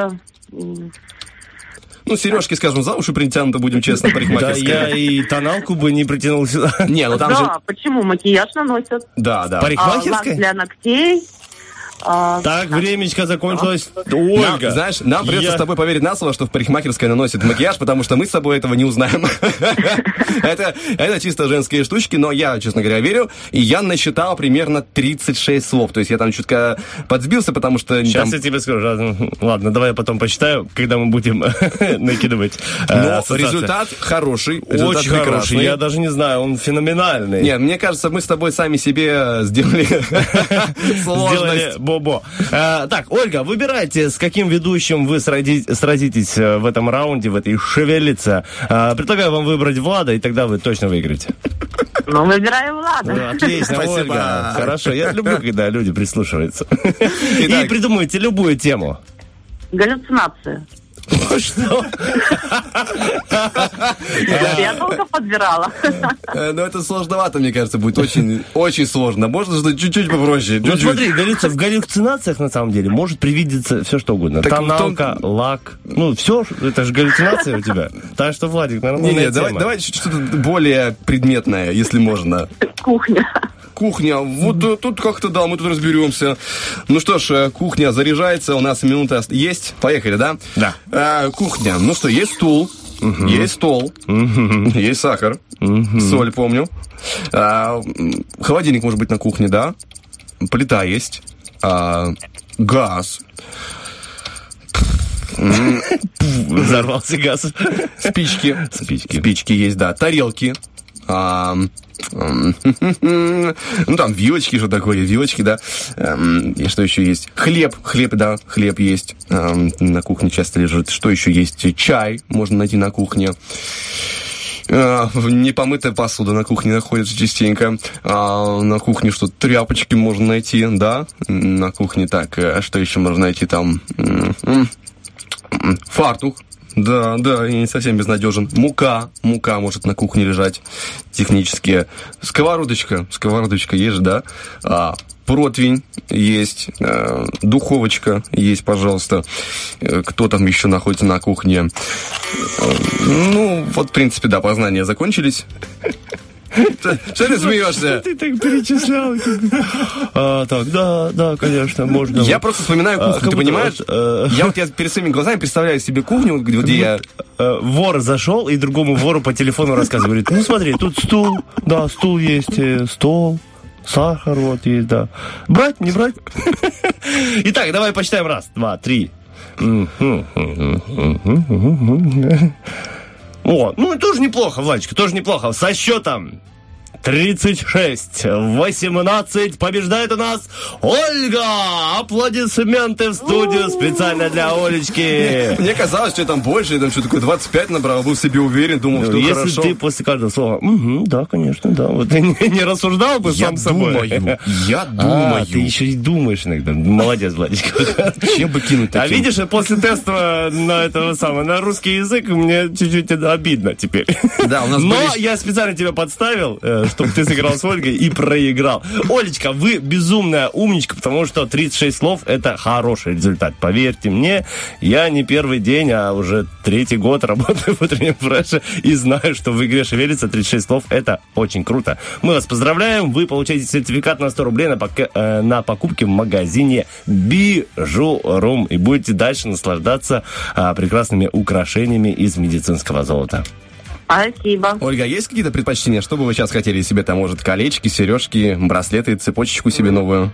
Ну, сережки, скажем, за уши притянуты, будем честно, Да, парикмахерская. я и тоналку бы не притянул сюда. Не, ну там да, же... почему? Макияж наносят. Да, да. А, Парикмахерская? для ногтей. А, Так, времечко закончилось. Нам, Ольга. знаешь, нам придется я- с тобой поверить на слово, что в парикмахерской наносит макияж, потому что мы с собой этого не узнаем. это, это чисто женские штучки, но я, честно говоря, верю. И я насчитал примерно 36 слов. То есть я там чутка подсбился, потому что... Сейчас там- я тебе скажу. Ладно, Ладно, давай я потом почитаю, когда мы будем накидывать. э, Но результат хороший. Результат Очень хороший. Я даже не знаю, он феноменальный. Нет, мне кажется, мы с тобой сами себе сделали Сделали сложность. Бобо. Э, так, Ольга, выбирайте, с каким ведущим вы сради- сразитесь э, в этом раунде, в этой шевелице. Э, предлагаю вам выбрать Влада, и тогда вы точно выиграете. Ну, выбираю Влада. Ну, Отлично, Спасибо. Ольга. Хорошо, я люблю, когда люди прислушиваются. И Итак. придумайте любую тему. Галлюцинации. Что? Я долго подбирала. Э, Но это сложновато, мне кажется, будет очень, очень сложно. Можно что чуть-чуть попроще. Ну смотри, галлюци- в галлюцинациях на самом деле может привидеться все что угодно. Тоналка, лак. Ну, все, это же галлюцинация у тебя. Так что, Владик, нормальная давай, тема. давай что-то более предметное, если можно. Кухня. Кухня. Вот э, тут как-то, да, мы тут разберемся. Ну что ж, э, кухня заряжается, у нас минута есть. Поехали, да? Да. Э, кухня. Ну что, есть стул, есть стол, есть сахар, соль, помню. А, холодильник может быть на кухне, да? Плита есть. А, газ. Взорвался газ. Спички. Спички. Спички есть, да. Тарелки. Ну, там вилочки, что такое, вилочки, да. И что еще есть? Хлеб, хлеб, да, хлеб есть. На кухне часто лежит. Что еще есть? Чай можно найти на кухне. А, Непомытая посуда на кухне находится частенько. А, на кухне что тряпочки можно найти, да? На кухне так, э, что еще можно найти там? Фартук. Да, да, я не совсем безнадежен. Мука, мука может на кухне лежать технически. Сковородочка, сковородочка есть же, да? А, противень есть, э, духовочка есть, пожалуйста. Э, Кто там еще находится на кухне? Э, Ну, вот, в принципе, да, познания закончились. Что ты смеешься? Ты так перечислял. А, так, да, да, конечно, можно. Я просто вспоминаю А, кухню, ты понимаешь? э, Я вот я перед своими глазами представляю себе кухню, где я... э, вор зашел и другому вору по телефону рассказывает. Говорит, ну смотри, тут стул, да, стул есть, э, стол, сахар вот есть, да. Брать, не брать? Итак, давай посчитаем. Раз, два, три. О, ну тоже неплохо, Владечка, тоже неплохо. Со счетом 36, 18 побеждает у нас Ольга! Аплодисменты в студию специально для Олечки. Мне казалось, что я там больше, я там что такое 25 набрал, был себе уверен, думал, что Ну, Если хорошо. ты после каждого слова, «Мгм, да, конечно, да, вот ты не, не рассуждал бы Я сам собой. думаю, я А, думаю. ты еще и думаешь иногда. Молодец, Владичка. Чем бы кинуть А таким? видишь, после теста на этого самого, на русский язык, мне чуть-чуть обидно теперь. Да, у нас Но были- я специально тебя подставил, э, чтобы ты сыграл с Ольгой и проиграл. Олечка, вы безумная умничка, потому что 36 слов это хороший результат. Поверьте мне, я не первый день, а уже третий год работаю в утреннем фреше и знаю, что в игре шевелится 36 слов. Это очень круто. Мы вас поздравляем. Вы получаете сертификат на 100 рублей на, пока- э, на покупки в магазине Бижурум и будете дальше наслаждаться а, прекрасными украшениями из медицинского золота. Спасибо. Ольга, есть какие-то предпочтения? Что бы вы сейчас хотели себе там, может, колечки, сережки, браслеты, цепочечку себе новую?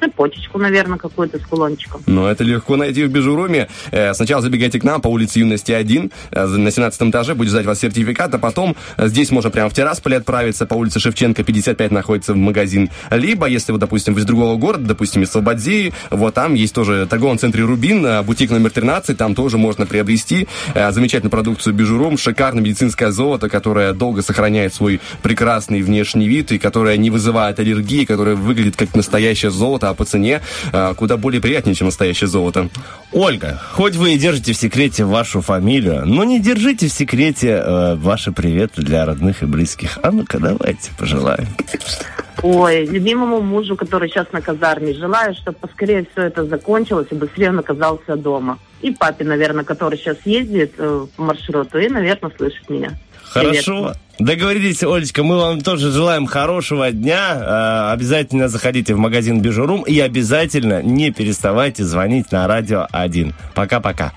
Цепочечку, наверное, какую-то с кулончиком. Но это легко найти в Бижуруме. Э, Сначала забегайте к нам по улице Юности 1, э, на 17 этаже, будет ждать вас сертификат, а потом э, здесь можно прямо в Тирасполе отправиться, по улице Шевченко 55 находится в магазин. Либо, если вы, допустим, вы из другого города, допустим, из Слободзии, вот там есть тоже в торговом центре Рубин, бутик номер 13, там тоже можно приобрести замечательную продукцию Бижурум, шикарное медицинское золото, которое долго сохраняет свой прекрасный внешний вид и которое не вызывает аллергии, которое выглядит как настоящее золото, а по цене э, куда более приятнее, чем настоящее золото. Ольга, хоть вы и держите в секрете вашу фамилию, но не держите в секрете э, ваши приветы для родных и близких. А ну-ка, давайте пожелаем. Ой, любимому мужу, который сейчас на казарме, желаю, чтобы поскорее все это закончилось и быстрее он оказался дома. И папе, наверное, который сейчас ездит э, по маршруту и, наверное, слышит меня. Хорошо. Договорились, Олечка, мы вам тоже желаем хорошего дня. Э, Обязательно заходите в магазин Бижурум и обязательно не переставайте звонить на радио 1. Пока-пока.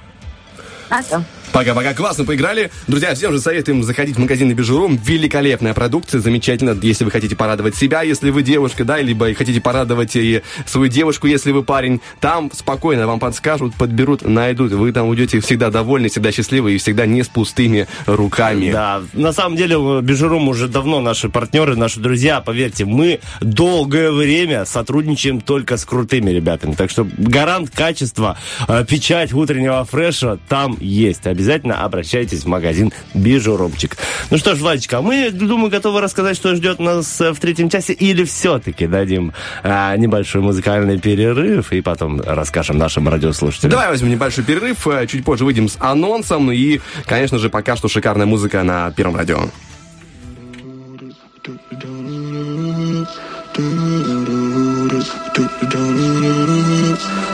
Пока. Пока-пока, классно поиграли. Друзья, всем же советуем заходить в магазин Бижурум. Великолепная продукция, замечательно, если вы хотите порадовать себя, если вы девушка, да, либо хотите порадовать и свою девушку, если вы парень. Там спокойно вам подскажут, подберут, найдут. Вы там уйдете всегда довольны, всегда счастливы и всегда не с пустыми руками. Да, на самом деле Бижурум уже давно наши партнеры, наши друзья. Поверьте, мы долгое время сотрудничаем только с крутыми ребятами. Так что гарант качества, э, печать утреннего фреша там есть. Обращайтесь в магазин Бижурумчик. Ну что ж, Владечка, а мы, думаю, готовы рассказать, что ждет нас э, в третьем часе. Или все-таки дадим а, небольшой музыкальный перерыв и потом расскажем нашим радиослушателям. Давай возьмем небольшой перерыв, э, чуть позже выйдем с анонсом и, конечно же, пока что шикарная музыка на Первом радио.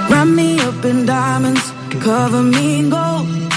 Wrap me up in diamonds, cover me in gold.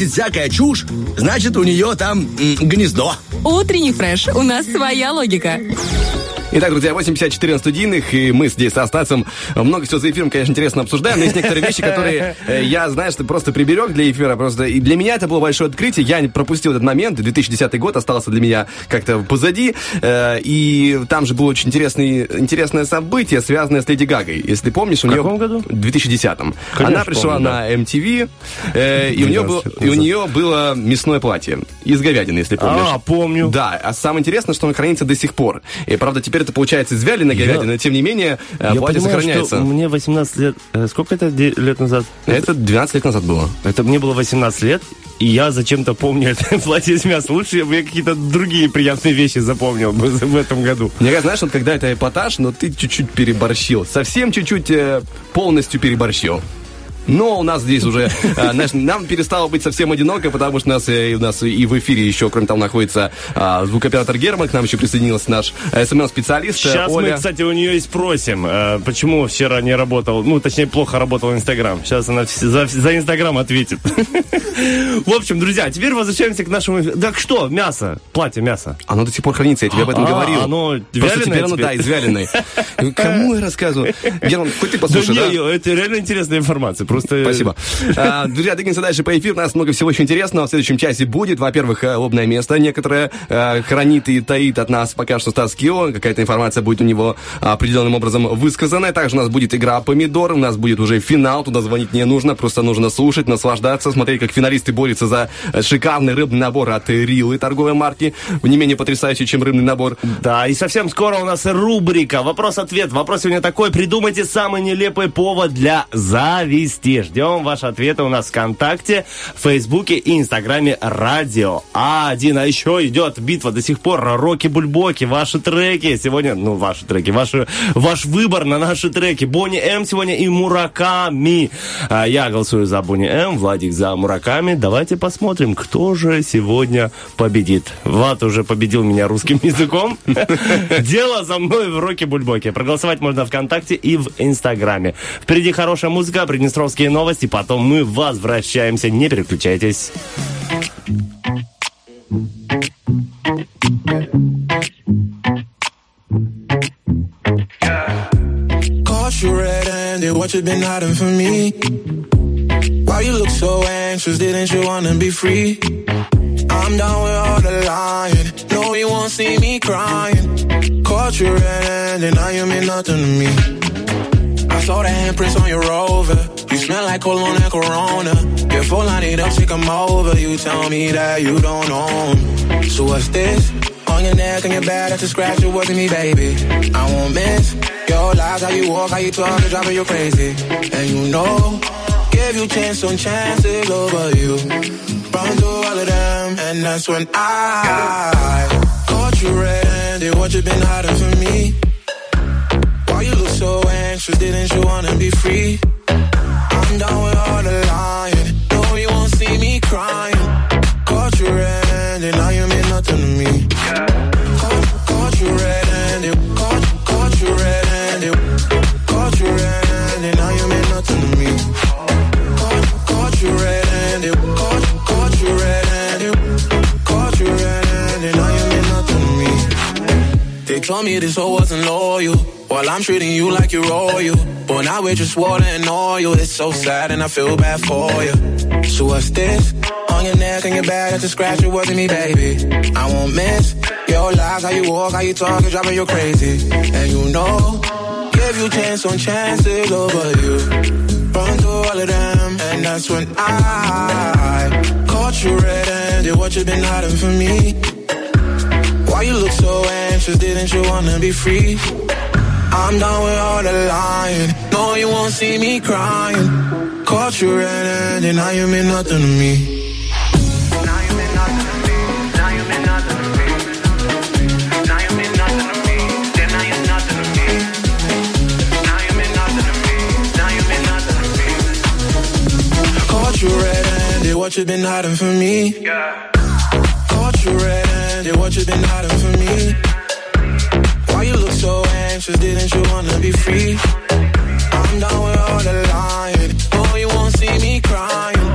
лезет всякая чушь, значит у нее там гнездо. Утренний фреш. У нас своя логика. Итак, друзья, 8.54 на студийных, и мы здесь со Стасом много всего за эфиром, конечно, интересно обсуждаем, но есть некоторые вещи, которые э, я, знаешь, просто приберег для эфира, просто и для меня это было большое открытие, я не пропустил этот момент, 2010 год остался для меня как-то позади, э, и там же было очень интересный, интересное событие, связанное с Леди Гагой, если ты помнишь, у В нее... каком году? В 2010-м. Конечно, Она пришла помню, на MTV, э, и, у нее был, 12 лет и у нее было мясное платье из говядины, если помнишь. А, помню. Да, а самое интересное, что оно хранится до сих пор. И, правда, теперь это получается из вяленой говядины, но тем не менее э, Я платье понимаю, сохраняется. что мне 18 лет... э, Сколько это лет назад? Это 12 лет назад было. Это мне было 18 лет, и я зачем-то помню это платье из мяса. Лучше бы я какие-то другие приятные вещи запомнил бы в этом году. Мне кажется, знаешь, вот когда это эпатаж, но ты чуть-чуть переборщил. Совсем чуть-чуть э, полностью переборщил. Но у нас здесь уже, э, знаешь, нам перестало быть совсем одиноко, потому что у нас, э, у нас и в эфире еще, кроме того, находится а, звукооператор Герман, к нам еще присоединился наш SMM-специалист э, Сейчас Оля. мы, кстати, у нее и спросим, э, почему вчера не работал, ну, точнее, плохо работал Инстаграм. Сейчас она за, за Инстаграм ответит. В общем, друзья, теперь возвращаемся к нашему... Так что, мясо, платье, мясо. Оно до сих пор хранится, я тебе об этом А, говорил. оно вяленое теперь оно, да, из вяленой. Кому я рассказываю? Герман, хоть ты послушай, да? это реально интересная информация. Просто... Спасибо. А, Друзья, двигаемся дальше по эфиру. У нас много всего очень интересного. В следующем часе будет, во-первых, э, лобное место некоторое э, хранит и таит от нас пока что Стас Кио. Какая-то информация будет у него определенным образом высказана. Также у нас будет игра «Помидор». У нас будет уже финал. Туда звонить не нужно. Просто нужно слушать, наслаждаться, смотреть, как финалисты борются за э, шикарный рыбный набор от Рилы торговой марки. Не менее потрясающий, чем рыбный набор. Да, и совсем скоро у нас рубрика «Вопрос-ответ». Вопрос сегодня такой. Придумайте самый нелепый повод для зависти. Ждем ваши ответы у нас ВКонтакте, Фейсбуке и Инстаграме Радио А1. А еще идет битва до сих пор. Роки-бульбоки, ваши треки. Сегодня, ну, ваши треки, ваши, ваш выбор на наши треки. Бонни М сегодня и Мураками. А, Я голосую за Бонни М, Владик за Мураками. Давайте посмотрим, кто же сегодня победит. Влад уже победил меня русским языком. Дело за мной в Роки-бульбоке. Проголосовать можно ВКонтакте и в Инстаграме. Впереди хорошая музыка, приднестровские новости. Потом мы возвращаемся. Не переключайтесь. You red-handed, what you been hiding from me? Why you look so anxious, didn't you wanna be free? I'm down with all the lying, no you won't see me crying Caught you red-handed, now you mean nothing to me saw the handprints on your rover, you smell like cologne and Corona. Your full line it up, take 'em over, you tell me that you don't own So what's this? On your neck and your back, that's a scratch, it wasn't me, baby. I won't miss your lies, how you walk, how you talk, it's driving you crazy. And you know, give you chance on chances over you. Run through all of them, and that's when I Caught you red-handed, what you been hiding from me? So anxious, didn't you wanna be free? I'm down with all the lying, no you won't see me crying. Caught you red-handed, now you mean nothing to me. Caught, caught you red-handed, caught, caught you red-handed told me this whole wasn't loyal. While I'm treating you like you're royal. But now we're just water and oil It's so sad and I feel bad for you So what's this? On your neck and your back, that's a scratch, it wasn't me, baby. I won't miss your lies, how you walk, how you talk, it's driving you crazy. And you know, give you chance on chances over you. Run through all of them, and that's when I Caught you red-handed, what you been hiding from me? Why you look so anxious, didn't you wanna be free? I'm done with all the lying. No, you won't see me crying. Caught you red-handed, now you mean nothing to me. Caught you red-handed, what you been hiding from me? Yeah. Caught you red-handed, what you been hiding from me? Why you look so anxious, didn't you wanna be free? I'm down with all the lying, no you won't see me crying.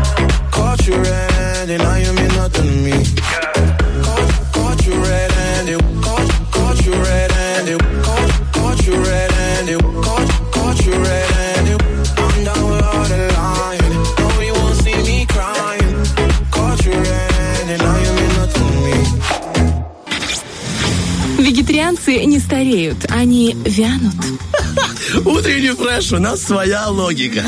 Caught you red-handed, now you mean nothing to me. Caught, caught you red-handed, caught, caught you red-handed, продукты не стареют, они вянут. Утренний фреш, у нас своя логика.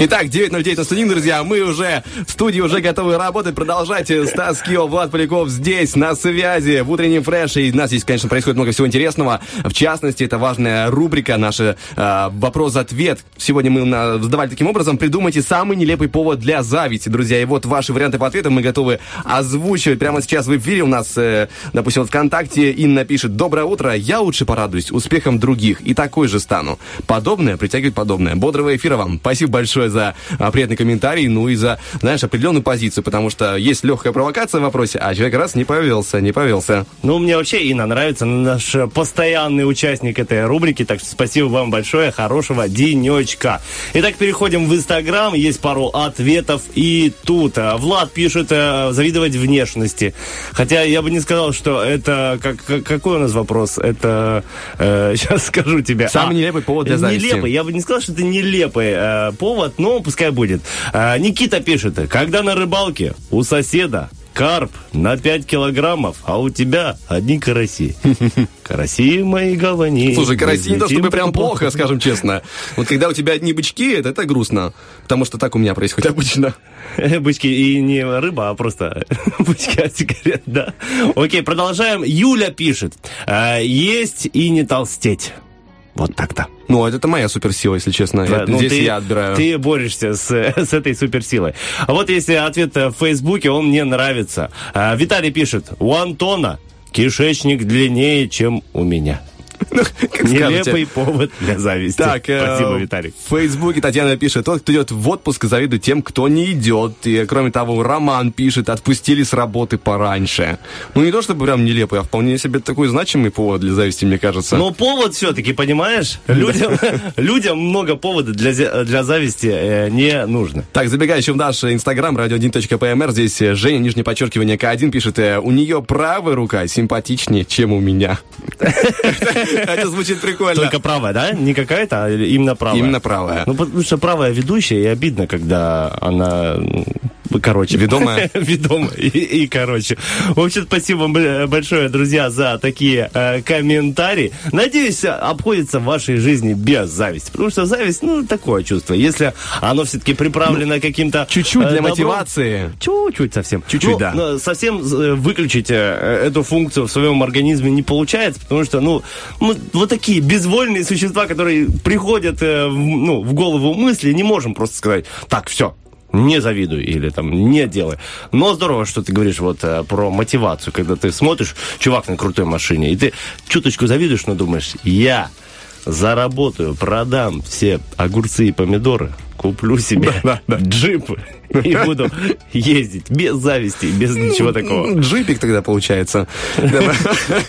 Итак, 9.09 на студии, друзья. Мы уже в студии уже готовы работать, продолжать. Стас Кио, Влад Поляков здесь, на связи, в утреннем фреше. И у нас здесь, конечно, происходит много всего интересного. В частности, это важная рубрика, наша э, вопрос-ответ. Сегодня мы на- задавали таким образом. Придумайте самый нелепый повод для зависти, друзья. И вот ваши варианты по ответам мы готовы озвучивать. Прямо сейчас в эфире у нас, э, допустим, вот ВКонтакте Инна пишет. Доброе утро, я лучше порадуюсь успехом других и такой же стану. Подобное притягивает подобное. Бодрого эфира вам. Спасибо большое за а, приятный комментарий, ну и за, знаешь, определенную позицию, потому что есть легкая провокация в вопросе, а человек раз не повелся, не повелся. Ну, мне вообще Инна нравится, наш э, постоянный участник этой рубрики, так что спасибо вам большое, хорошего денечка. Итак, переходим в Инстаграм, есть пару ответов и тут. э, Влад пишет э, завидовать внешности. Хотя я бы не сказал, что это... Как, как- какой у нас вопрос? Это... сейчас скажу тебе. Самый А, нелепый повод для зависти. Нелепый. Я бы не сказал, что это нелепый э, повод, но пускай будет. Э, Никита пишет, когда на рыбалке у соседа карп на 5 килограммов, а у тебя одни караси. Караси мои гавани. Слушай, караси не то чтобы прям плохо, скажем честно. Вот когда у тебя одни бычки, это, это грустно. Потому что так у меня происходит обычно. Бычки и не рыба, а просто бычки от сигарет, да. Окей, продолжаем. Юля пишет. э, Есть и не толстеть. Вот так-то. Ну, это моя суперсила, если честно. Да, Это ну, Здесь ты, я отбираю. Ты борешься с, с этой суперсилой. А вот если ответ э, в Фейсбуке, он мне нравится. А, Виталий пишет, у Антона кишечник длиннее, чем у меня. Нелепый скажете. повод для зависти. Так, э, Спасибо, Виталий. В Фейсбуке Татьяна пишет, тот, кто идет в отпуск, завидует тем, кто не идет. И, кроме того, Роман пишет, отпустили с работы пораньше. Ну, не то чтобы прям нелепый, а вполне себе такой значимый повод для зависти, мне кажется. Но повод все-таки, понимаешь? Людям, людям много поводов для, для зависти э, не нужно. Так, забегая еще в наш инстаграм, radio1.pmr, здесь э, Женя, нижнее подчеркивание, К1 пишет, у нее правая рука симпатичнее, чем у меня. Это звучит прикольно. Только правая, да? Не какая-то, а именно правая. Именно правая. Ну, потому что правая ведущая, и обидно, когда она, м, короче... Ведомая? Ведомая. И, и, короче. В общем, спасибо вам большое, друзья, за такие э, комментарии. Надеюсь, обходится в вашей жизни без зависти. Потому что зависть, ну, такое чувство. Если оно все-таки приправлено каким-то... Ну, чуть-чуть э, для добром, мотивации. Чуть-чуть совсем. Чуть-чуть, Ну, да. но совсем э, выключить э, эту функцию в своем организме не получается, потому что, ну, мы вот такие безвольные существа, которые приходят э, в, ну, в голову мысли, не можем просто сказать, так, все, не завидуй или там не делай. Но здорово, что ты говоришь вот э, про мотивацию, когда ты смотришь, чувак на крутой машине, и ты чуточку завидуешь, но думаешь, я заработаю, продам все огурцы и помидоры, куплю себе джип и буду ездить без зависти, без ничего такого. Джипик тогда получается.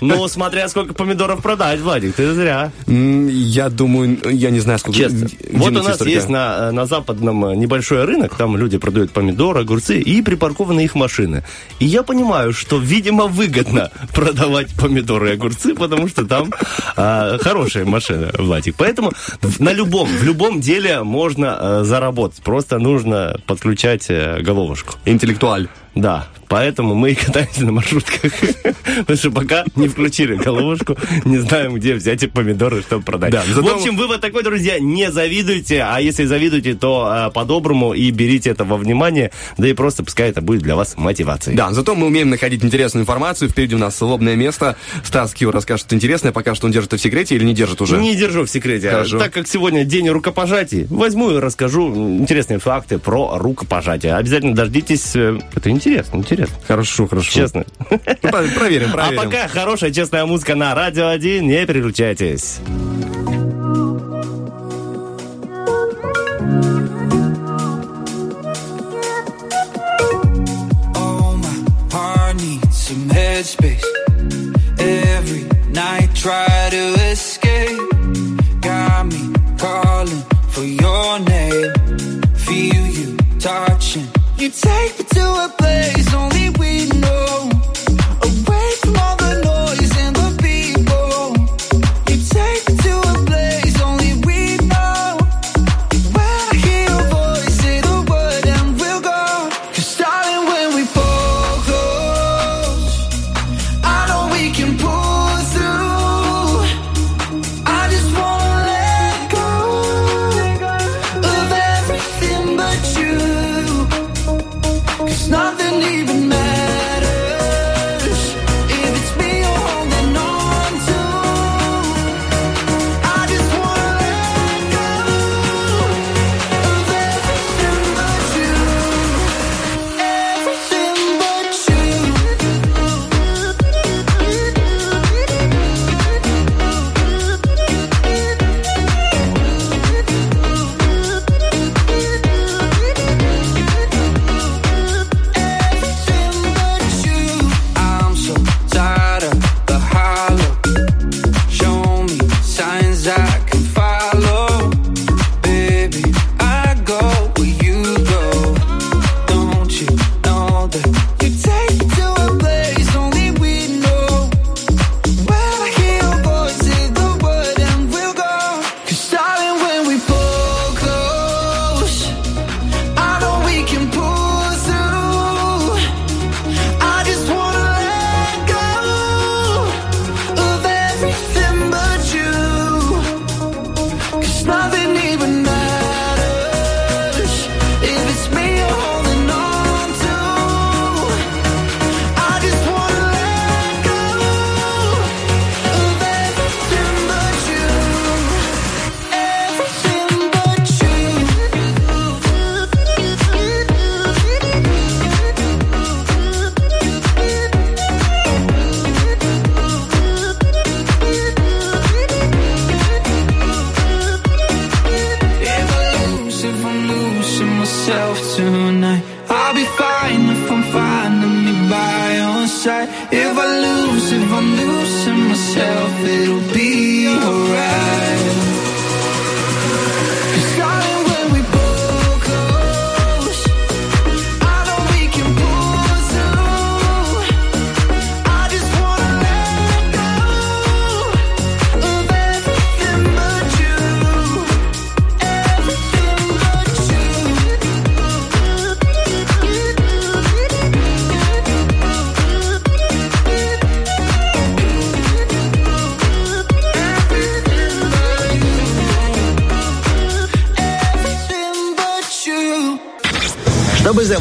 Ну, смотря сколько помидоров продать, Владик, ты зря. Я думаю, я не знаю, сколько... Честно. Вот у нас есть на, на западном э, небольшой рынок, там люди продают помидоры, огурцы и припаркованы их машины. И я понимаю, что, видимо, выгодно продавать помидоры и огурцы, потому что там а, хорошая машина, Владик. Поэтому на любом, в любом деле можно э, заработать. Просто нужно подключать э, головушку. Интеллектуаль. Да, поэтому мы и катаемся на маршрутках. Потому что пока не включили головушку, не знаем, где взять эти помидоры, чтобы продать. Да, В зато- общем, вывод такой, друзья, не завидуйте, а если завидуете, то э, по-доброму и берите это во внимание, да и просто пускай это будет для вас мотивацией. Да, зато мы умеем находить интересную информацию. Впереди у нас лобное место. Стас Кио расскажет интересное, пока что он держит это в секрете или не держит уже? Не держу в секрете. Хорошо. Так как сегодня день рукопожатий, возьму и расскажу интересные факты про рукопожатие. Обязательно дождитесь. э, Это интересно, интересно. Хорошо, хорошо. Честно. Ну, про- Проверим, А проверим. пока хорошая, честная музыка на Радио 1. Не переключайтесь. Headspace. Every night, try to escape. Got me calling for your name. Feel you touching. You take me to a place only we know.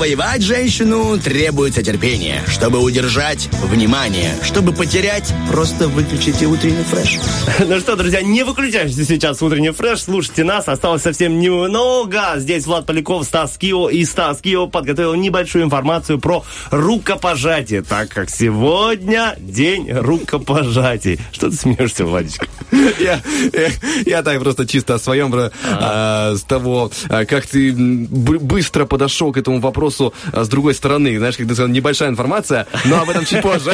Завоевать женщину, требуется терпение. Чтобы удержать – внимание. Чтобы потерять – просто выключите утренний фреш. Ну что, друзья, не выключайте сейчас утренний фреш, слушайте нас, осталось совсем немного. Здесь Влад Поляков, Стас Кио, и Стас Кио подготовил небольшую информацию про рукопожатие, так как сегодня день рукопожатий. Что ты смеешься, Владичка? Я, э, я так просто чисто о своем, а, с того, а, как ты быстро подошел к этому вопросу а, с другой стороны. Знаешь, как ты сказал, небольшая информация, но об этом чуть позже.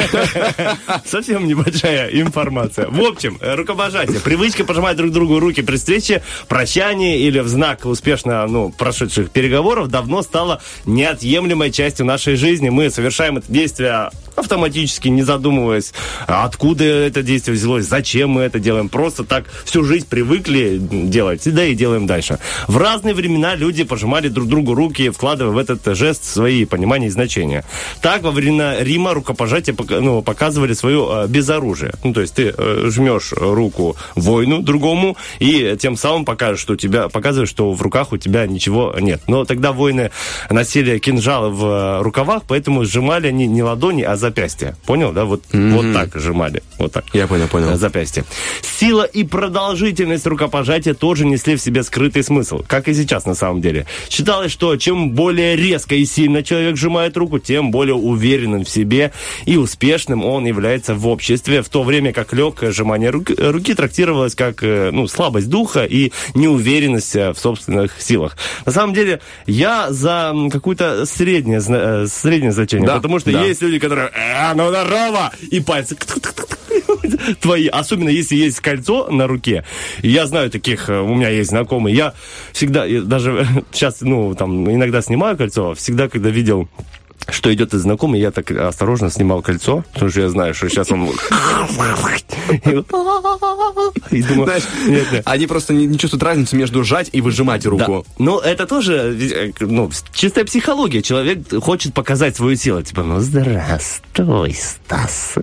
Совсем небольшая информация. В общем, э, рукопожатие. Привычка пожимать друг другу руки при встрече, прощании или в знак успешно ну, прошедших переговоров давно стала неотъемлемой частью нашей жизни. Мы совершаем это действие автоматически, не задумываясь, откуда это действие взялось, зачем мы это делаем. Просто так всю жизнь привыкли делать, да и делаем дальше. В разные времена люди пожимали друг другу руки, вкладывая в этот жест свои понимания и значения. Так, во времена Рима рукопожатия пока- ну, показывали свое безоружие. Ну, то есть ты э, жмешь руку воину другому и тем самым покажешь, что у тебя, показываешь, что в руках у тебя ничего нет. Но тогда воины носили кинжалы в э, рукавах, поэтому сжимали они не ладони, а запястья. Понял, да? Вот, вот так сжимали. Вот так. Я понял, понял. Запястье. Сила и продолжительность рукопожатия тоже несли в себе скрытый смысл, как и сейчас на самом деле. Считалось, что чем более резко и сильно человек сжимает руку, тем более уверенным в себе и успешным он является в обществе, в то время как легкое сжимание руки, руки трактировалось как э, ну, слабость духа и неуверенность э, в собственных силах. На самом деле, я за какое-то среднее, э, среднее значение, Да, потому что да. есть люди, которые «А, ну здорово!» и пальцы твои, особенно если есть кольцо на руке. Я знаю таких, у меня есть знакомые. Я всегда, даже сейчас, ну, там, иногда снимаю кольцо, всегда, когда видел что идет из знакомый, я так осторожно снимал кольцо, потому что я знаю, что сейчас он... И думаю, Знаешь, нет, нет. они просто не, не чувствуют разницы между сжать и выжимать руку. Да. Ну, это тоже э, ну, чистая психология. Человек хочет показать свою силу. Типа, ну, здравствуй, Стас.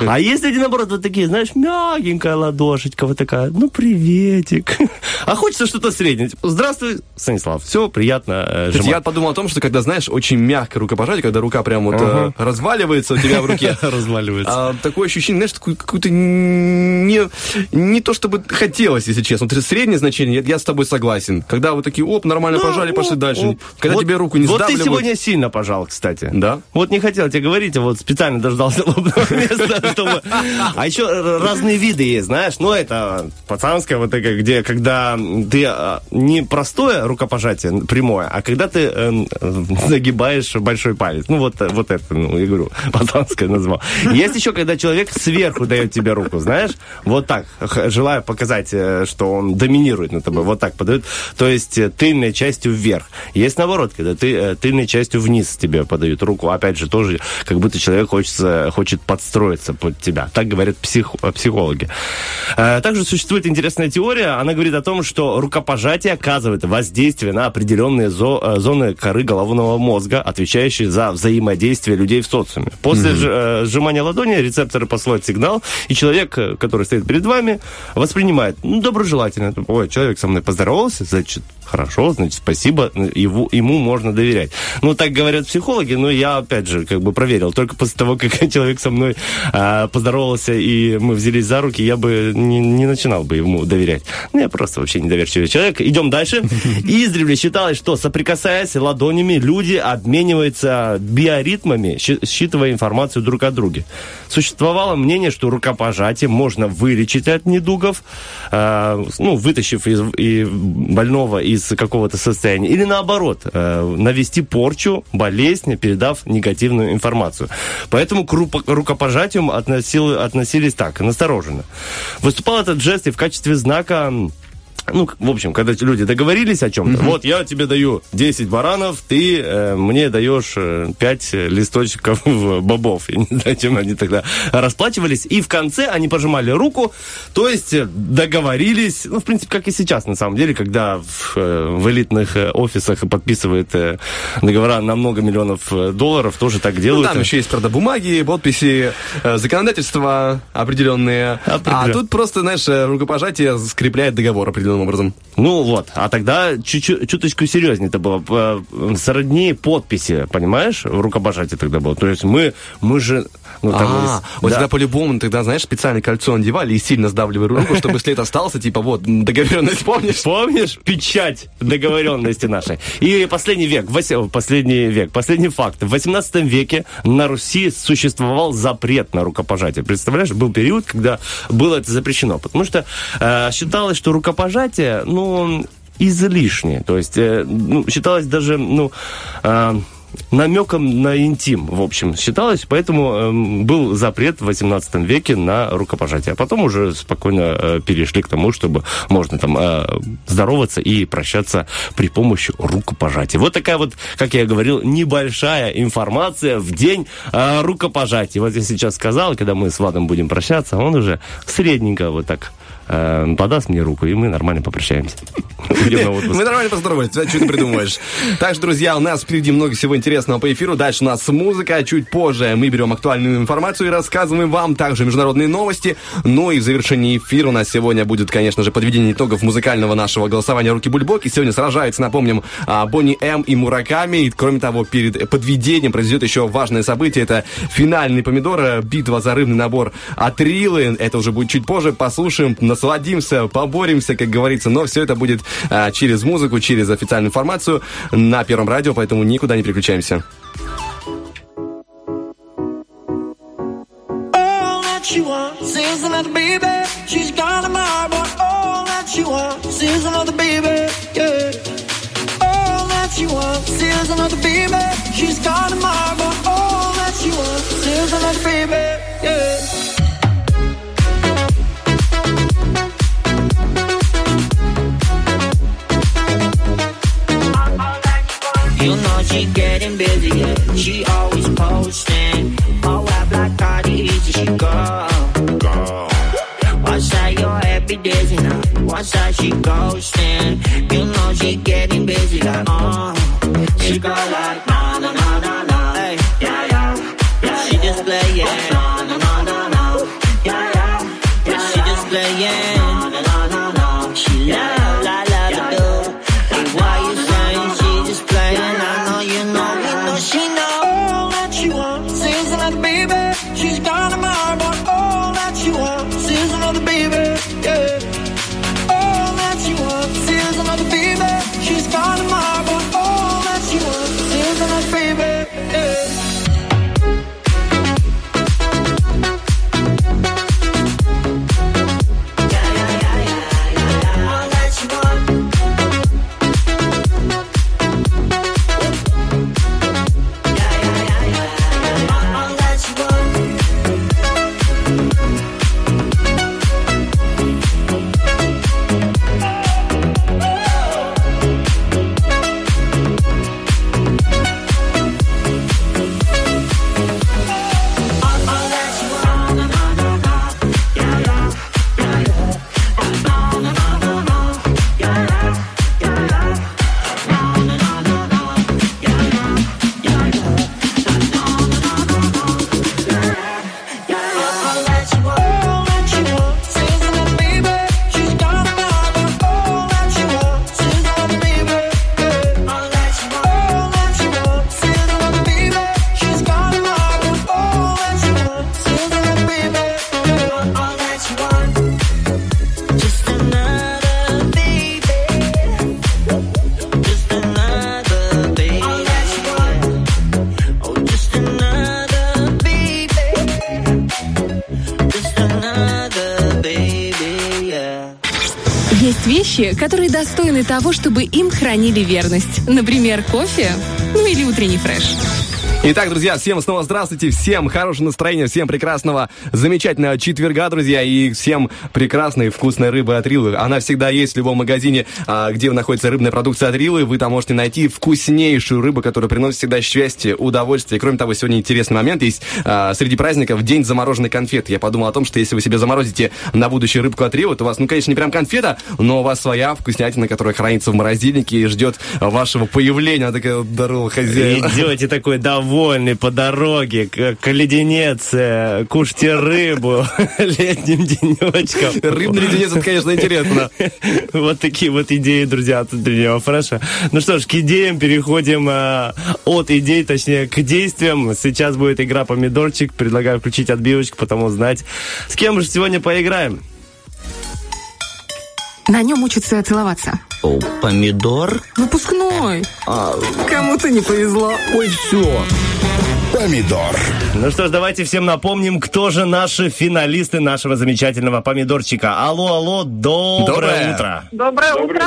А есть люди, наоборот, вот такие, знаешь, мягенькая ладошечка, вот такая, ну, приветик. А хочется что-то среднее. Типа, здравствуй, Станислав. Все, приятно. э, я подумал о том, что когда, знаешь, очень мягкое рукопожатие, когда рука прям вот Ага. э, разваливается у тебя в руке, Разваливается. а, такое ощущение, знаешь, какое-то не, не то, чтобы хотелось, если честно. Вот среднее значение, я, с тобой согласен. Когда вот такие, оп, нормально Ну, пожали, пошли дальше. оп. Когда Вот- тебе руку не Вот ты сдавливают. сегодня сильно пожал, кстати. Да? Вот не хотел тебе говорить, а вот специально дождался лобного места, чтобы... А еще разные виды есть, знаешь. Ну, это пацанское, вот это, где, когда ты а, не простое рукопожатие прямое, а когда ты эм, э, загибаешь большой палец. Ну, вот, вот это, ну, говорю, пацанское назвал. Есть еще, когда человек сверху дает тебе руку, знаешь, вот так, желая показать, э, что он доминирует над тобой, вот так подает, то есть э, тыльной частью вверх. Есть наоборот, когда ты э, тыльной частью вниз тебе подают руку, опять же, тоже как будто человек хочется, хочет подстроиться под тебя. Так говорят псих- психологи. Также существует интересная теория, она говорит о том, что рукопожатие оказывает воздействие на определенные зо- зоны коры головного мозга, отвечающие за взаимодействие людей в социуме. После э, сжимания ладони рецепторы посылают сигнал, и человек, э, который стоит перед вами, воспринимает ну, доброжелательно. Ой, человек со мной поздоровался, значит, хорошо, значит, спасибо, его, ему можно доверять. Ну, так говорят психологи, но я, опять же, как бы проверил. Только после того, как человек со мной а, поздоровался, и мы взялись за руки, я бы не, не начинал бы ему доверять. Ну, я просто вообще недоверчивый человек. Идем дальше. Издревле считалось, что соприкасаясь ладонями, люди обмениваются биоритмами, считывая информацию друг о друге. Существовало мнение, что рукопожатием можно вылечить от недугов, э, ну, вытащив из, и больного из какого-то состояния, или наоборот, э, навести порчу, болезнь, передав негативную информацию. Поэтому к рукопожатию относил- относились так, настороженно. Выступал этот жест и в качестве знака ну, в общем, когда люди договорились о чем-то, вот я тебе даю 10 баранов, ты э, мне даешь э, 5 листочков бобов. Я не знаю, чем они тогда расплачивались. И в конце они пожимали руку, то есть э, договорились, ну, в принципе, как и сейчас, на самом деле, когда в, э, в элитных э, офисах подписывают э, договора на много миллионов э, долларов, тоже так Ну, делают. там еще есть, правда, бумаги, подписи, э, законодательства определенные. А тут просто, знаешь, э, рукопожатие скрепляет договор определенным образом. Ну вот, а тогда чуть-чуть, чуточку серьезнее это было. П- Сродни подписи, понимаешь, в рукопожатии тогда было. То есть мы, мы же... Ну, там а, есть- вот да. тогда по-любому, тогда, знаешь, специальное кольцо надевали и сильно сдавливали руку, чтобы след остался, типа, вот, договоренность, помнишь? Помнишь? Печать договоренности нашей. И последний век, последний век, последний факт. В 18 веке на Руси существовал запрет на рукопожатие. Представляешь, был период, когда было это запрещено. Потому что э, считалось, что рукопожатие, ну, излишнее. То есть, э, ну, считалось даже, ну, э, намеком на интим, в общем, считалось, поэтому эм, был запрет в 18 веке на рукопожатие. А потом уже спокойно э, перешли к тому, чтобы можно там э, здороваться и прощаться при помощи рукопожатия. Вот такая вот, как я говорил, небольшая информация в день э, рукопожатия. Вот я сейчас сказал, когда мы с Владом будем прощаться, он уже средненько вот так э, подаст мне руку, и мы нормально попрощаемся. На. Мы нормально поздоровались, что ты придумываешь. Так что, друзья, у нас впереди много всего интересного по эфиру. Дальше у нас музыка, чуть позже мы берем актуальную информацию и рассказываем вам также международные новости. Ну и в завершении эфира у нас сегодня будет, конечно же, подведение итогов музыкального нашего голосования «Руки Бульбоки». Сегодня сражаются, напомним, а, Бонни М и Мураками. И, кроме того, перед подведением произойдет еще важное событие. Это финальный помидор, битва за рыбный набор от Рилы. Это уже будет чуть позже. Послушаем, насладимся, поборемся, как говорится. Но все это будет а, через музыку, через официальную информацию на Первом радио, поэтому никуда не переключаемся. Another baby. She's a mind, but all that she wants is another baby. She always posting. Oh, I like Cardi, easy she go. One side you're happy dizzy now. One side she ghosting. You know she getting busy like, uh. She go like, того, чтобы им хранили верность. Например, кофе, ну или утренний фреш. Итак, друзья, всем снова здравствуйте, всем хорошего настроения, всем прекрасного, замечательного четверга, друзья, и всем прекрасной и вкусной рыбы от Рилы. Она всегда есть в любом магазине, а, где находится рыбная продукция от Рилы. Вы там можете найти вкуснейшую рыбу, которая приносит всегда счастье, удовольствие. И, кроме того, сегодня интересный момент есть. а, Среди праздников день замороженной конфеты. Я подумал о том, что если вы себе заморозите на будущее рыбку от Рилы, то у вас, ну, конечно, не прям конфета, но у вас своя вкуснятина, которая хранится в морозильнике и ждет вашего появления. Она такая, здорово, хозяин. Идете такой довольный по дороге, к, леденец, э, кушайте рыбу летним денечком. Рыбный леденец, это, конечно, интересно. Вот такие вот идеи, друзья, от утреннего фреша. Ну что ж, к идеям переходим э, от идей, точнее, к действиям. Сейчас будет игра «Помидорчик». Предлагаю включить отбивочку, потому знать, с кем же сегодня поиграем. На нем учатся целоваться. О, помидор? Выпускной. А, Кому-то не повезло. ой, все. Помидор. Ну что ж, давайте всем напомним, кто же наши финалисты нашего замечательного помидорчика. Алло, алло, доброе, Доброе. утро. Доброе утро.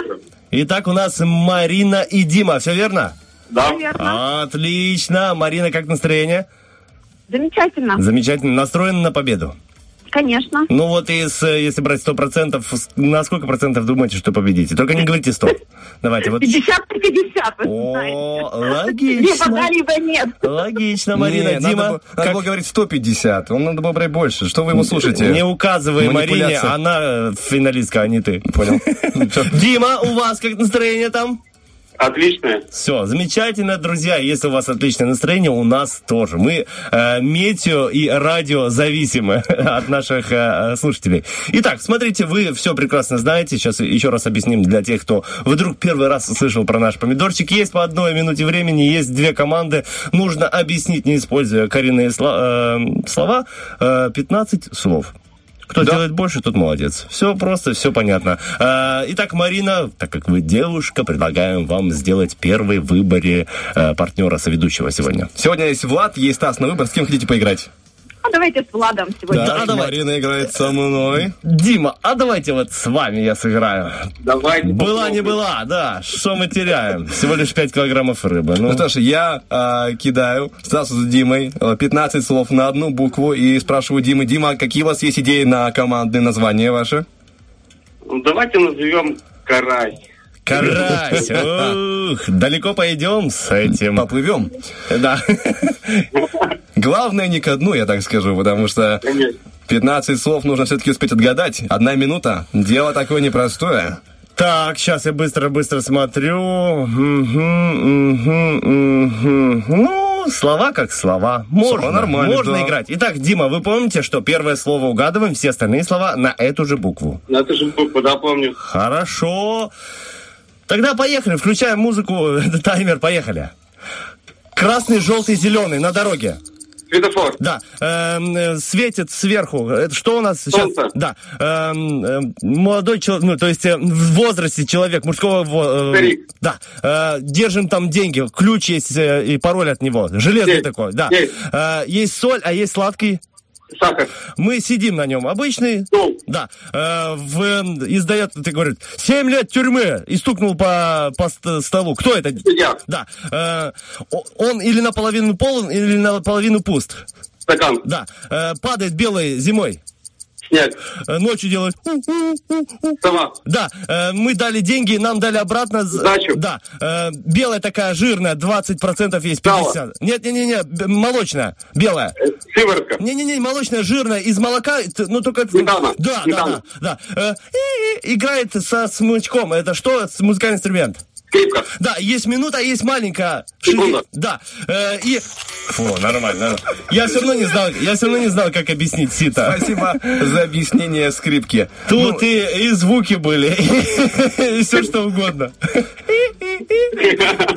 Итак, у нас Марина и Дима, все верно? Да. Верно. Отлично. Марина, как настроение? Замечательно. Замечательно. Настроена на победу? Конечно. Ну вот, из, если брать 100%, с- на сколько процентов думаете, что победите? Только не говорите 100. Давайте, вот. 50 на 50, вы знаете. О, Либо логично. да, либо нет. Lогично, Марина. Не, надо Дима, надо как- было говорить 150. Он надо было брать больше. Что вы ему слушаете? не указывай Марине, она э, финалистка, а не ты. Понял. Дима, у вас как настроение там? Отличное. Все, замечательно, друзья. Если у вас отличное настроение, у нас тоже. Мы э, метео и радио зависимы от наших э, слушателей. Итак, смотрите, вы все прекрасно знаете. Сейчас еще раз объясним для тех, кто вдруг первый раз слышал про наш помидорчик. Есть по одной минуте времени, есть две команды. Нужно объяснить, не используя коренные э, слова, э, 15 слов. Кто делает больше, тот молодец. Все просто, все понятно. А, итак, Марина, так как вы девушка, предлагаем вам сделать первый в выборе э, партнера соведущего сегодня. Сегодня есть Влад, есть Стас на выбор. С кем хотите поиграть? А давайте с Владом сегодня. Да, давай. Марина играет со мной. Дима, а давайте вот с вами я сыграю. Давайте. Была не была, да. Что мы теряем? Всего лишь 5 килограммов рыбы. Ну, Ну что ж, я а, кидаю Стасу с Димой а, 15 слов на одну букву и спрашиваю Димы, Дима, какие у вас есть идеи на командные названия ваши? Ну, давайте назовем карась. Карась. Ух, далеко пойдем с этим. Поплывем. Да. Главное не ко дну, я так скажу, потому что Конечно. 15 слов нужно все-таки успеть отгадать. Одна минута. Дело такое непростое. Так, сейчас я быстро-быстро смотрю. Ну, слова как слова. Можно, Слова нормально, можно да. играть. Итак, Дима, вы помните, что первое слово угадываем, все остальные слова на эту же букву. Ну, это же буква, да, помню. Хорошо. Тогда поехали, включаем музыку, таймер, поехали. Красный, желтый, зеленый на дороге. Светофор. Да, эм, э, светит сверху. Это что у нас сейчас? Солнце. Да, эм, эм, молодой человек, ну то есть э, в возрасте человек мужского. во- э. Да, э, держим там деньги, ключ есть э, и пароль от него, железный Есть, такой. Да, есть. Э, есть соль, а есть сладкий. Сахар. Мы сидим на нем, обычный. Стол. Да, э, в, издает, ты говорит, 7 лет тюрьмы и стукнул по, по ст- столу. Кто это? Судья. Да. Э, он или наполовину полон, или наполовину пуст. Стакан. Да. Э, падает белой зимой. Снег. Э, ночью делает. Сова. Да, э, мы дали деньги, нам дали обратно. Сдачу. Да. Э, белая такая жирная, 20% есть, Сало. 50. Нет, нет, нет, нет, б- молочная, белая. Сыворотка. Не-не-не, молочная, жирная, из молока, ну только... Сметана. Да, да, да. да. Играет со смычком. Это что? Музыкальный инструмент. Скрипка. Да, есть минута, есть маленькая. Секунда. Шизи- Да. Э, и... Фу, нормально. нормально. Я все равно не знал, я все равно не знал, как объяснить сита. Спасибо за объяснение скрипки. Тут и, и звуки были, и все что угодно.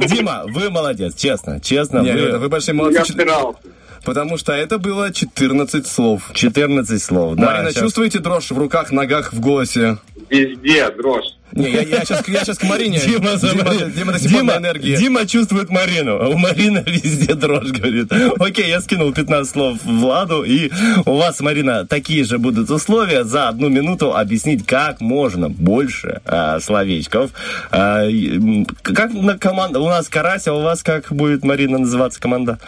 Дима, вы молодец, честно, честно. Не, вы- ребята, вы большие молодцы. Я старался. Потому что это было 14 слов. 14 слов, да. Марина, щас- чувствуете дрожь в руках, ногах, в голосе? Везде дрожь. Не, я, я сейчас, я сейчас к Марине. Дима, Дима, Дима до сих пор Дима, на энергии. Дима чувствует Марину. а У Марины везде дрожь, говорит. Окей, я скинул 15 слов Владу, и у вас, Марина, такие же будут условия. За одну минуту объяснить как можно больше а, словечков. А, м, как на команда? У нас Карась, а у вас как будет, Марина, называться команда?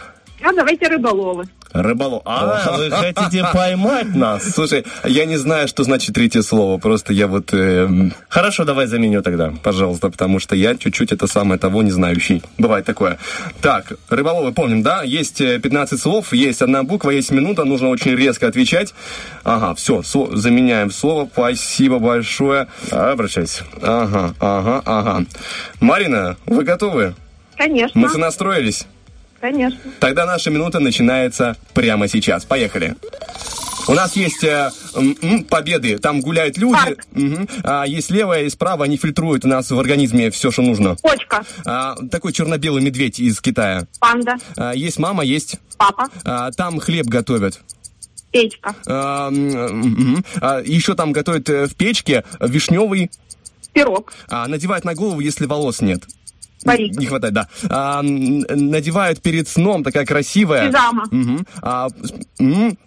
А давайте рыболовы. Рыболов. А, вы хотите поймать нас? Слушай, я не знаю, что значит третье слово. Просто я вот... эм, Хорошо, давай заменю тогда. Пожалуйста, потому что я чуть-чуть это самое того не знающий. Бывает такое. Так, рыболовы помним, да? Есть э, 15 слов, есть одна буква, есть минута, нужно очень резко отвечать. Ага, все, заменяем слово. Спасибо большое. Обращайся. Ага, ага, ага. Марина, вы готовы? Конечно. Мы сонастроились? Конечно. Тогда наша минута начинается прямо сейчас. Поехали. У нас есть э, м, победы, там гуляют люди. Мгм. А, есть левое, есть правое, они фильтруют у нас в организме все, что нужно. Почка. А, такой черно-белый медведь из Китая. Панда. А, есть мама, есть. Папа. А, там хлеб готовят. Печка. А, мгм. А, еще там готовят э, в печке вишневый. Пирог. А, надевают на голову, если волос нет. Парик. Не хватает, да. А, надевают перед сном, такая красивая. Пижама. Мгм. А, м,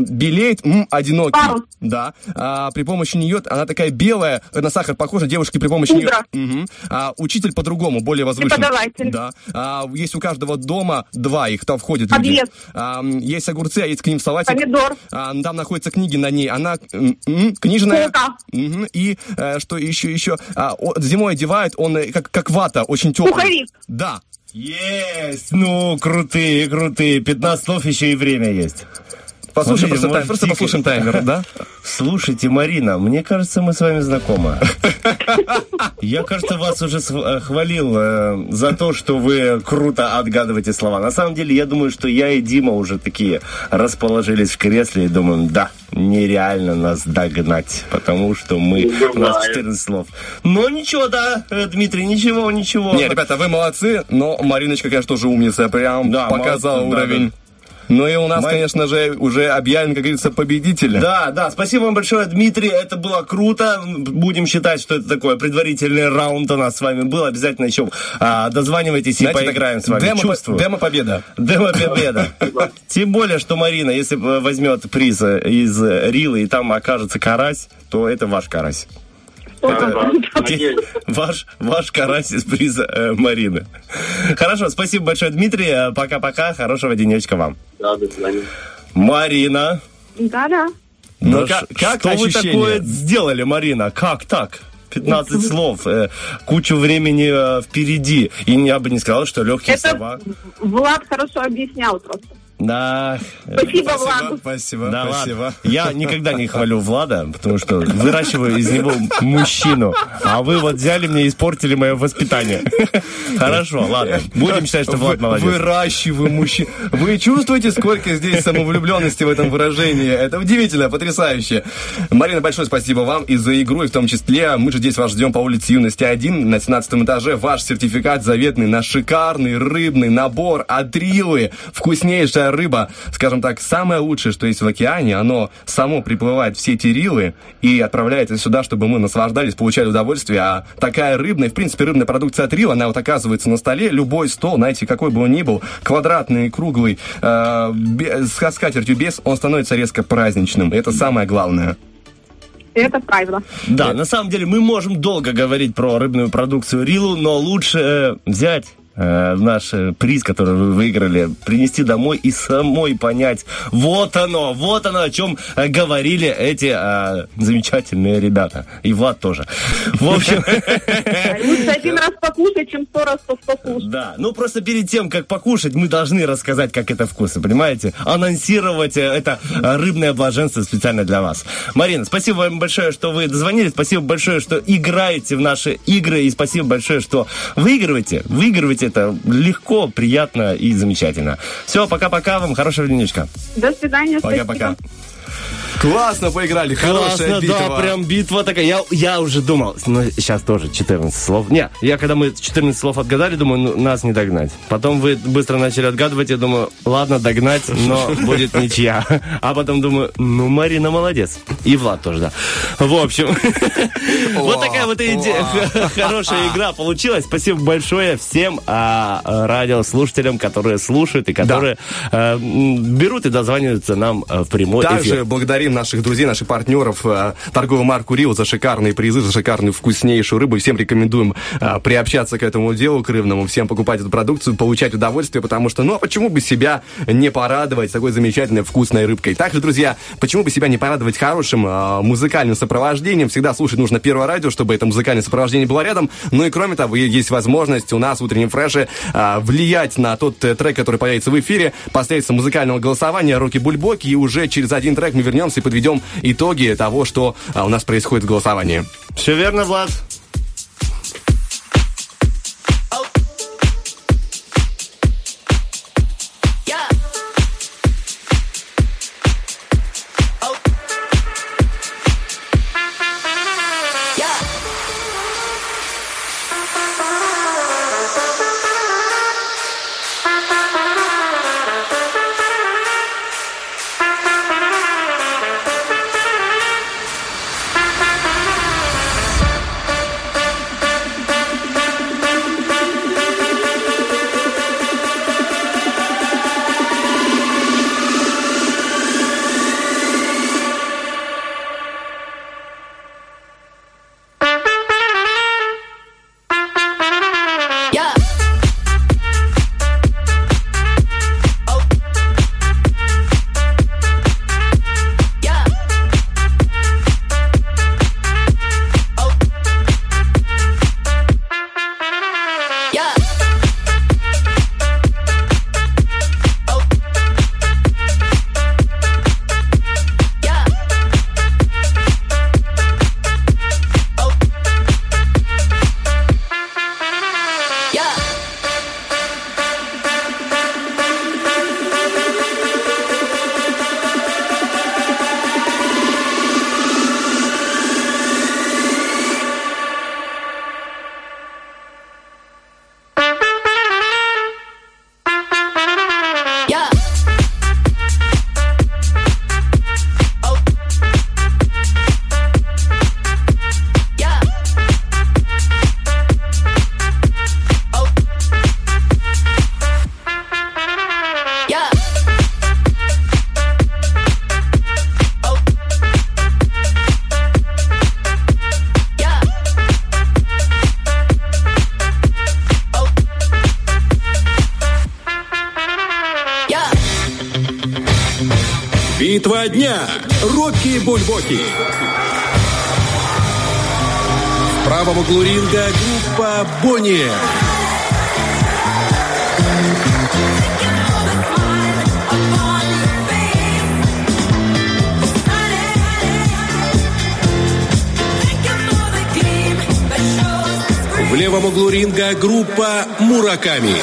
белеет, м, одинокий. Парус. Да. А, при помощи нее, она такая белая, на сахар похожа, девушки при помощи Пудра. нее... Мгм. А, учитель по-другому, более возвышенный. Преподаватель. Да. А, есть у каждого дома два, их там входят люди. А, есть огурцы, а есть к ним салатик. Помидор. А, там находятся книги на ней. Она м, книжная. Мгм. И э, что еще, еще? А, зимой одевают, он э, как, как вата, очень теплый. Пуховик. Да. Есть! Ну, крутые, крутые. 15 слов еще и время есть. Послушай Смотрите, просто, может, тайм- просто послушаем таймер, да? Слушайте, Марина, мне кажется, мы с вами знакомы. Я, кажется, вас уже э, хвалил э, за то, что вы круто отгадываете слова. На самом деле, я думаю, что я и Дима уже такие расположились в кресле и думаем, да, нереально нас догнать, потому что мы... У нас 14 слов. Но ничего, да, э, Дмитрий, ничего, ничего. Не, ребята, вы молодцы, но Мариночка, конечно, тоже умница, прям Да, показала молодцы, да, уровень. да. Ну и у нас, Мар- конечно же, уже объявлен, как говорится, победитель. Да, да, спасибо вам большое, Дмитрий, это было круто. Будем считать, что это такое предварительный раунд у нас с вами был. Обязательно еще а, дозванивайтесь и Знаете, так, поиграем с вами. демо- Чувствую. демо-победа. Демо-победа. Тем более, что Марина, если э, возьмет приз э, из э, Рилы и там окажется карась, то это ваш карась. Это те- ваш, ваш карась из приза э, Марины. Хорошо, спасибо большое, Дмитрий. Э, Пока-пока. Хорошего денечка вам. Да, до свидания. Марина. Да-да. Ну, Ну, как, как что вы ощущения? такое сделали, Марина? Как так? 15 слов, э, кучу времени э, впереди. И я бы не сказал, что легкие Это слова. Влад хорошо объяснял просто. Да. Спасибо, Владу. Спасибо, Да, спасибо. Я никогда не хвалю Влада, потому что выращиваю из него мужчину. А вы вот взяли мне и испортили мое воспитание. Хорошо, ладно. Будем считать, что Влад молодец. Выращиваю мужчин. Вы чувствуете, сколько здесь самовлюбленности в этом выражении? Это удивительно, потрясающе. Марина, большое спасибо вам и за игру, и в том числе мы же здесь вас ждем по улице Юности 1 на 17 этаже. Ваш сертификат заветный на шикарный рыбный набор от Рилы. Рыба, скажем так, самое лучшее, что есть в океане. Оно само приплывает в сети Рилы и отправляется сюда, чтобы мы наслаждались, получали удовольствие. А такая рыбная, в принципе, рыбная продукция от Рила, она вот оказывается на столе. Любой стол, знаете, какой бы он ни был, квадратный, круглый, э, с скатертью без, он становится резко праздничным. Это самое главное. Это правда. Да, на самом деле мы можем долго говорить про рыбную продукцию Рилу, но лучше э, взять э, наш э, приз, который вы выиграли, принести домой и самой понять, вот оно, вот оно, о чем э, говорили эти э, замечательные ребята. И Влад тоже. В общем, Лучше один раз покушать, чем сто раз покушать. да, ну просто перед тем, как покушать, мы должны рассказать, как это вкусно, понимаете? Анонсировать э, это рыбное блаженство специально для вас. Марина, спасибо вам большое, что вы дозвонились, спасибо большое, что играете в наши игры, и спасибо большое, что выигрываете. Выигрываете это легко, приятно и замечательно. Все, пока-пока вам, хорошего денечка. До свидания. Пока-пока. Классно поиграли, хорошая Классно, битва. да, прям битва такая. Я, я уже думал, ну, сейчас тоже 14 слов. Не, я когда мы 14 слов отгадали, думаю, ну, нас не догнать. Потом вы быстро начали отгадывать, я думаю, ладно, догнать, но будет ничья. А потом думаю, ну, Марина молодец. И Влад тоже, да. В общем, вот такая вот идея. Хорошая игра получилась. Спасибо большое всем а, а, радиослушателям, которые слушают и которые э, берут и дозваниваются нам э, в прямой Также эфир. Благодарим наших друзей, наших партнеров, э, торговую марку Рио за шикарные призы, за шикарную вкуснейшую рыбу. Всем рекомендуем э, приобщаться к этому делу, к рыбному, всем покупать эту продукцию, получать удовольствие, потому что, ну, а почему бы себя не порадовать такой замечательной вкусной рыбкой? Также, друзья, почему бы себя не порадовать хорошим э, музыкальным сопровождением? Всегда слушать нужно первое радио, чтобы это музыкальное сопровождение было рядом. Ну и кроме того, есть возможность у нас в утреннем фреше влиять на тот трек, который появится в эфире, посредством музыкального голосования Роки Бульбоки, и уже через один трек мы вернемся и подведем итоги того, что а, у нас происходит в голосовании. Все верно, Влад? Бонни. В левом углу ринга группа Мураками.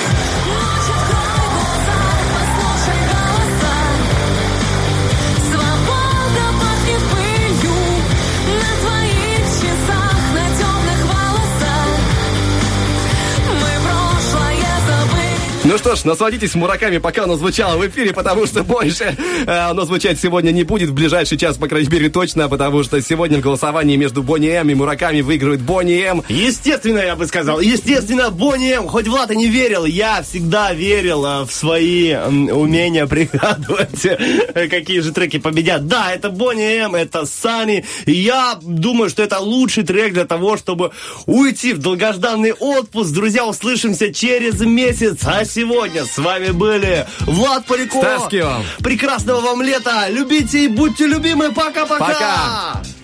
Насладитесь мураками, пока оно звучало в эфире, потому что больше э, оно звучать сегодня не будет в ближайший час, по крайней мере, точно, потому что сегодня в голосовании между Бонни М и Мураками выигрывает Бонни М. Естественно, я бы сказал. Естественно, Бонни М. Хоть Влад и не верил, я всегда верил э, в свои умения пригадывать, э, какие же треки победят. Да, это Бонни М, это Сани. Я думаю, что это лучший трек для того, чтобы уйти в долгожданный отпуск. Друзья, услышимся через месяц. А сегодня с вами были Влад. Ставьте вам. Прекрасного вам лета. Любите и будьте любимы. Пока-пока. Пока. Yesterday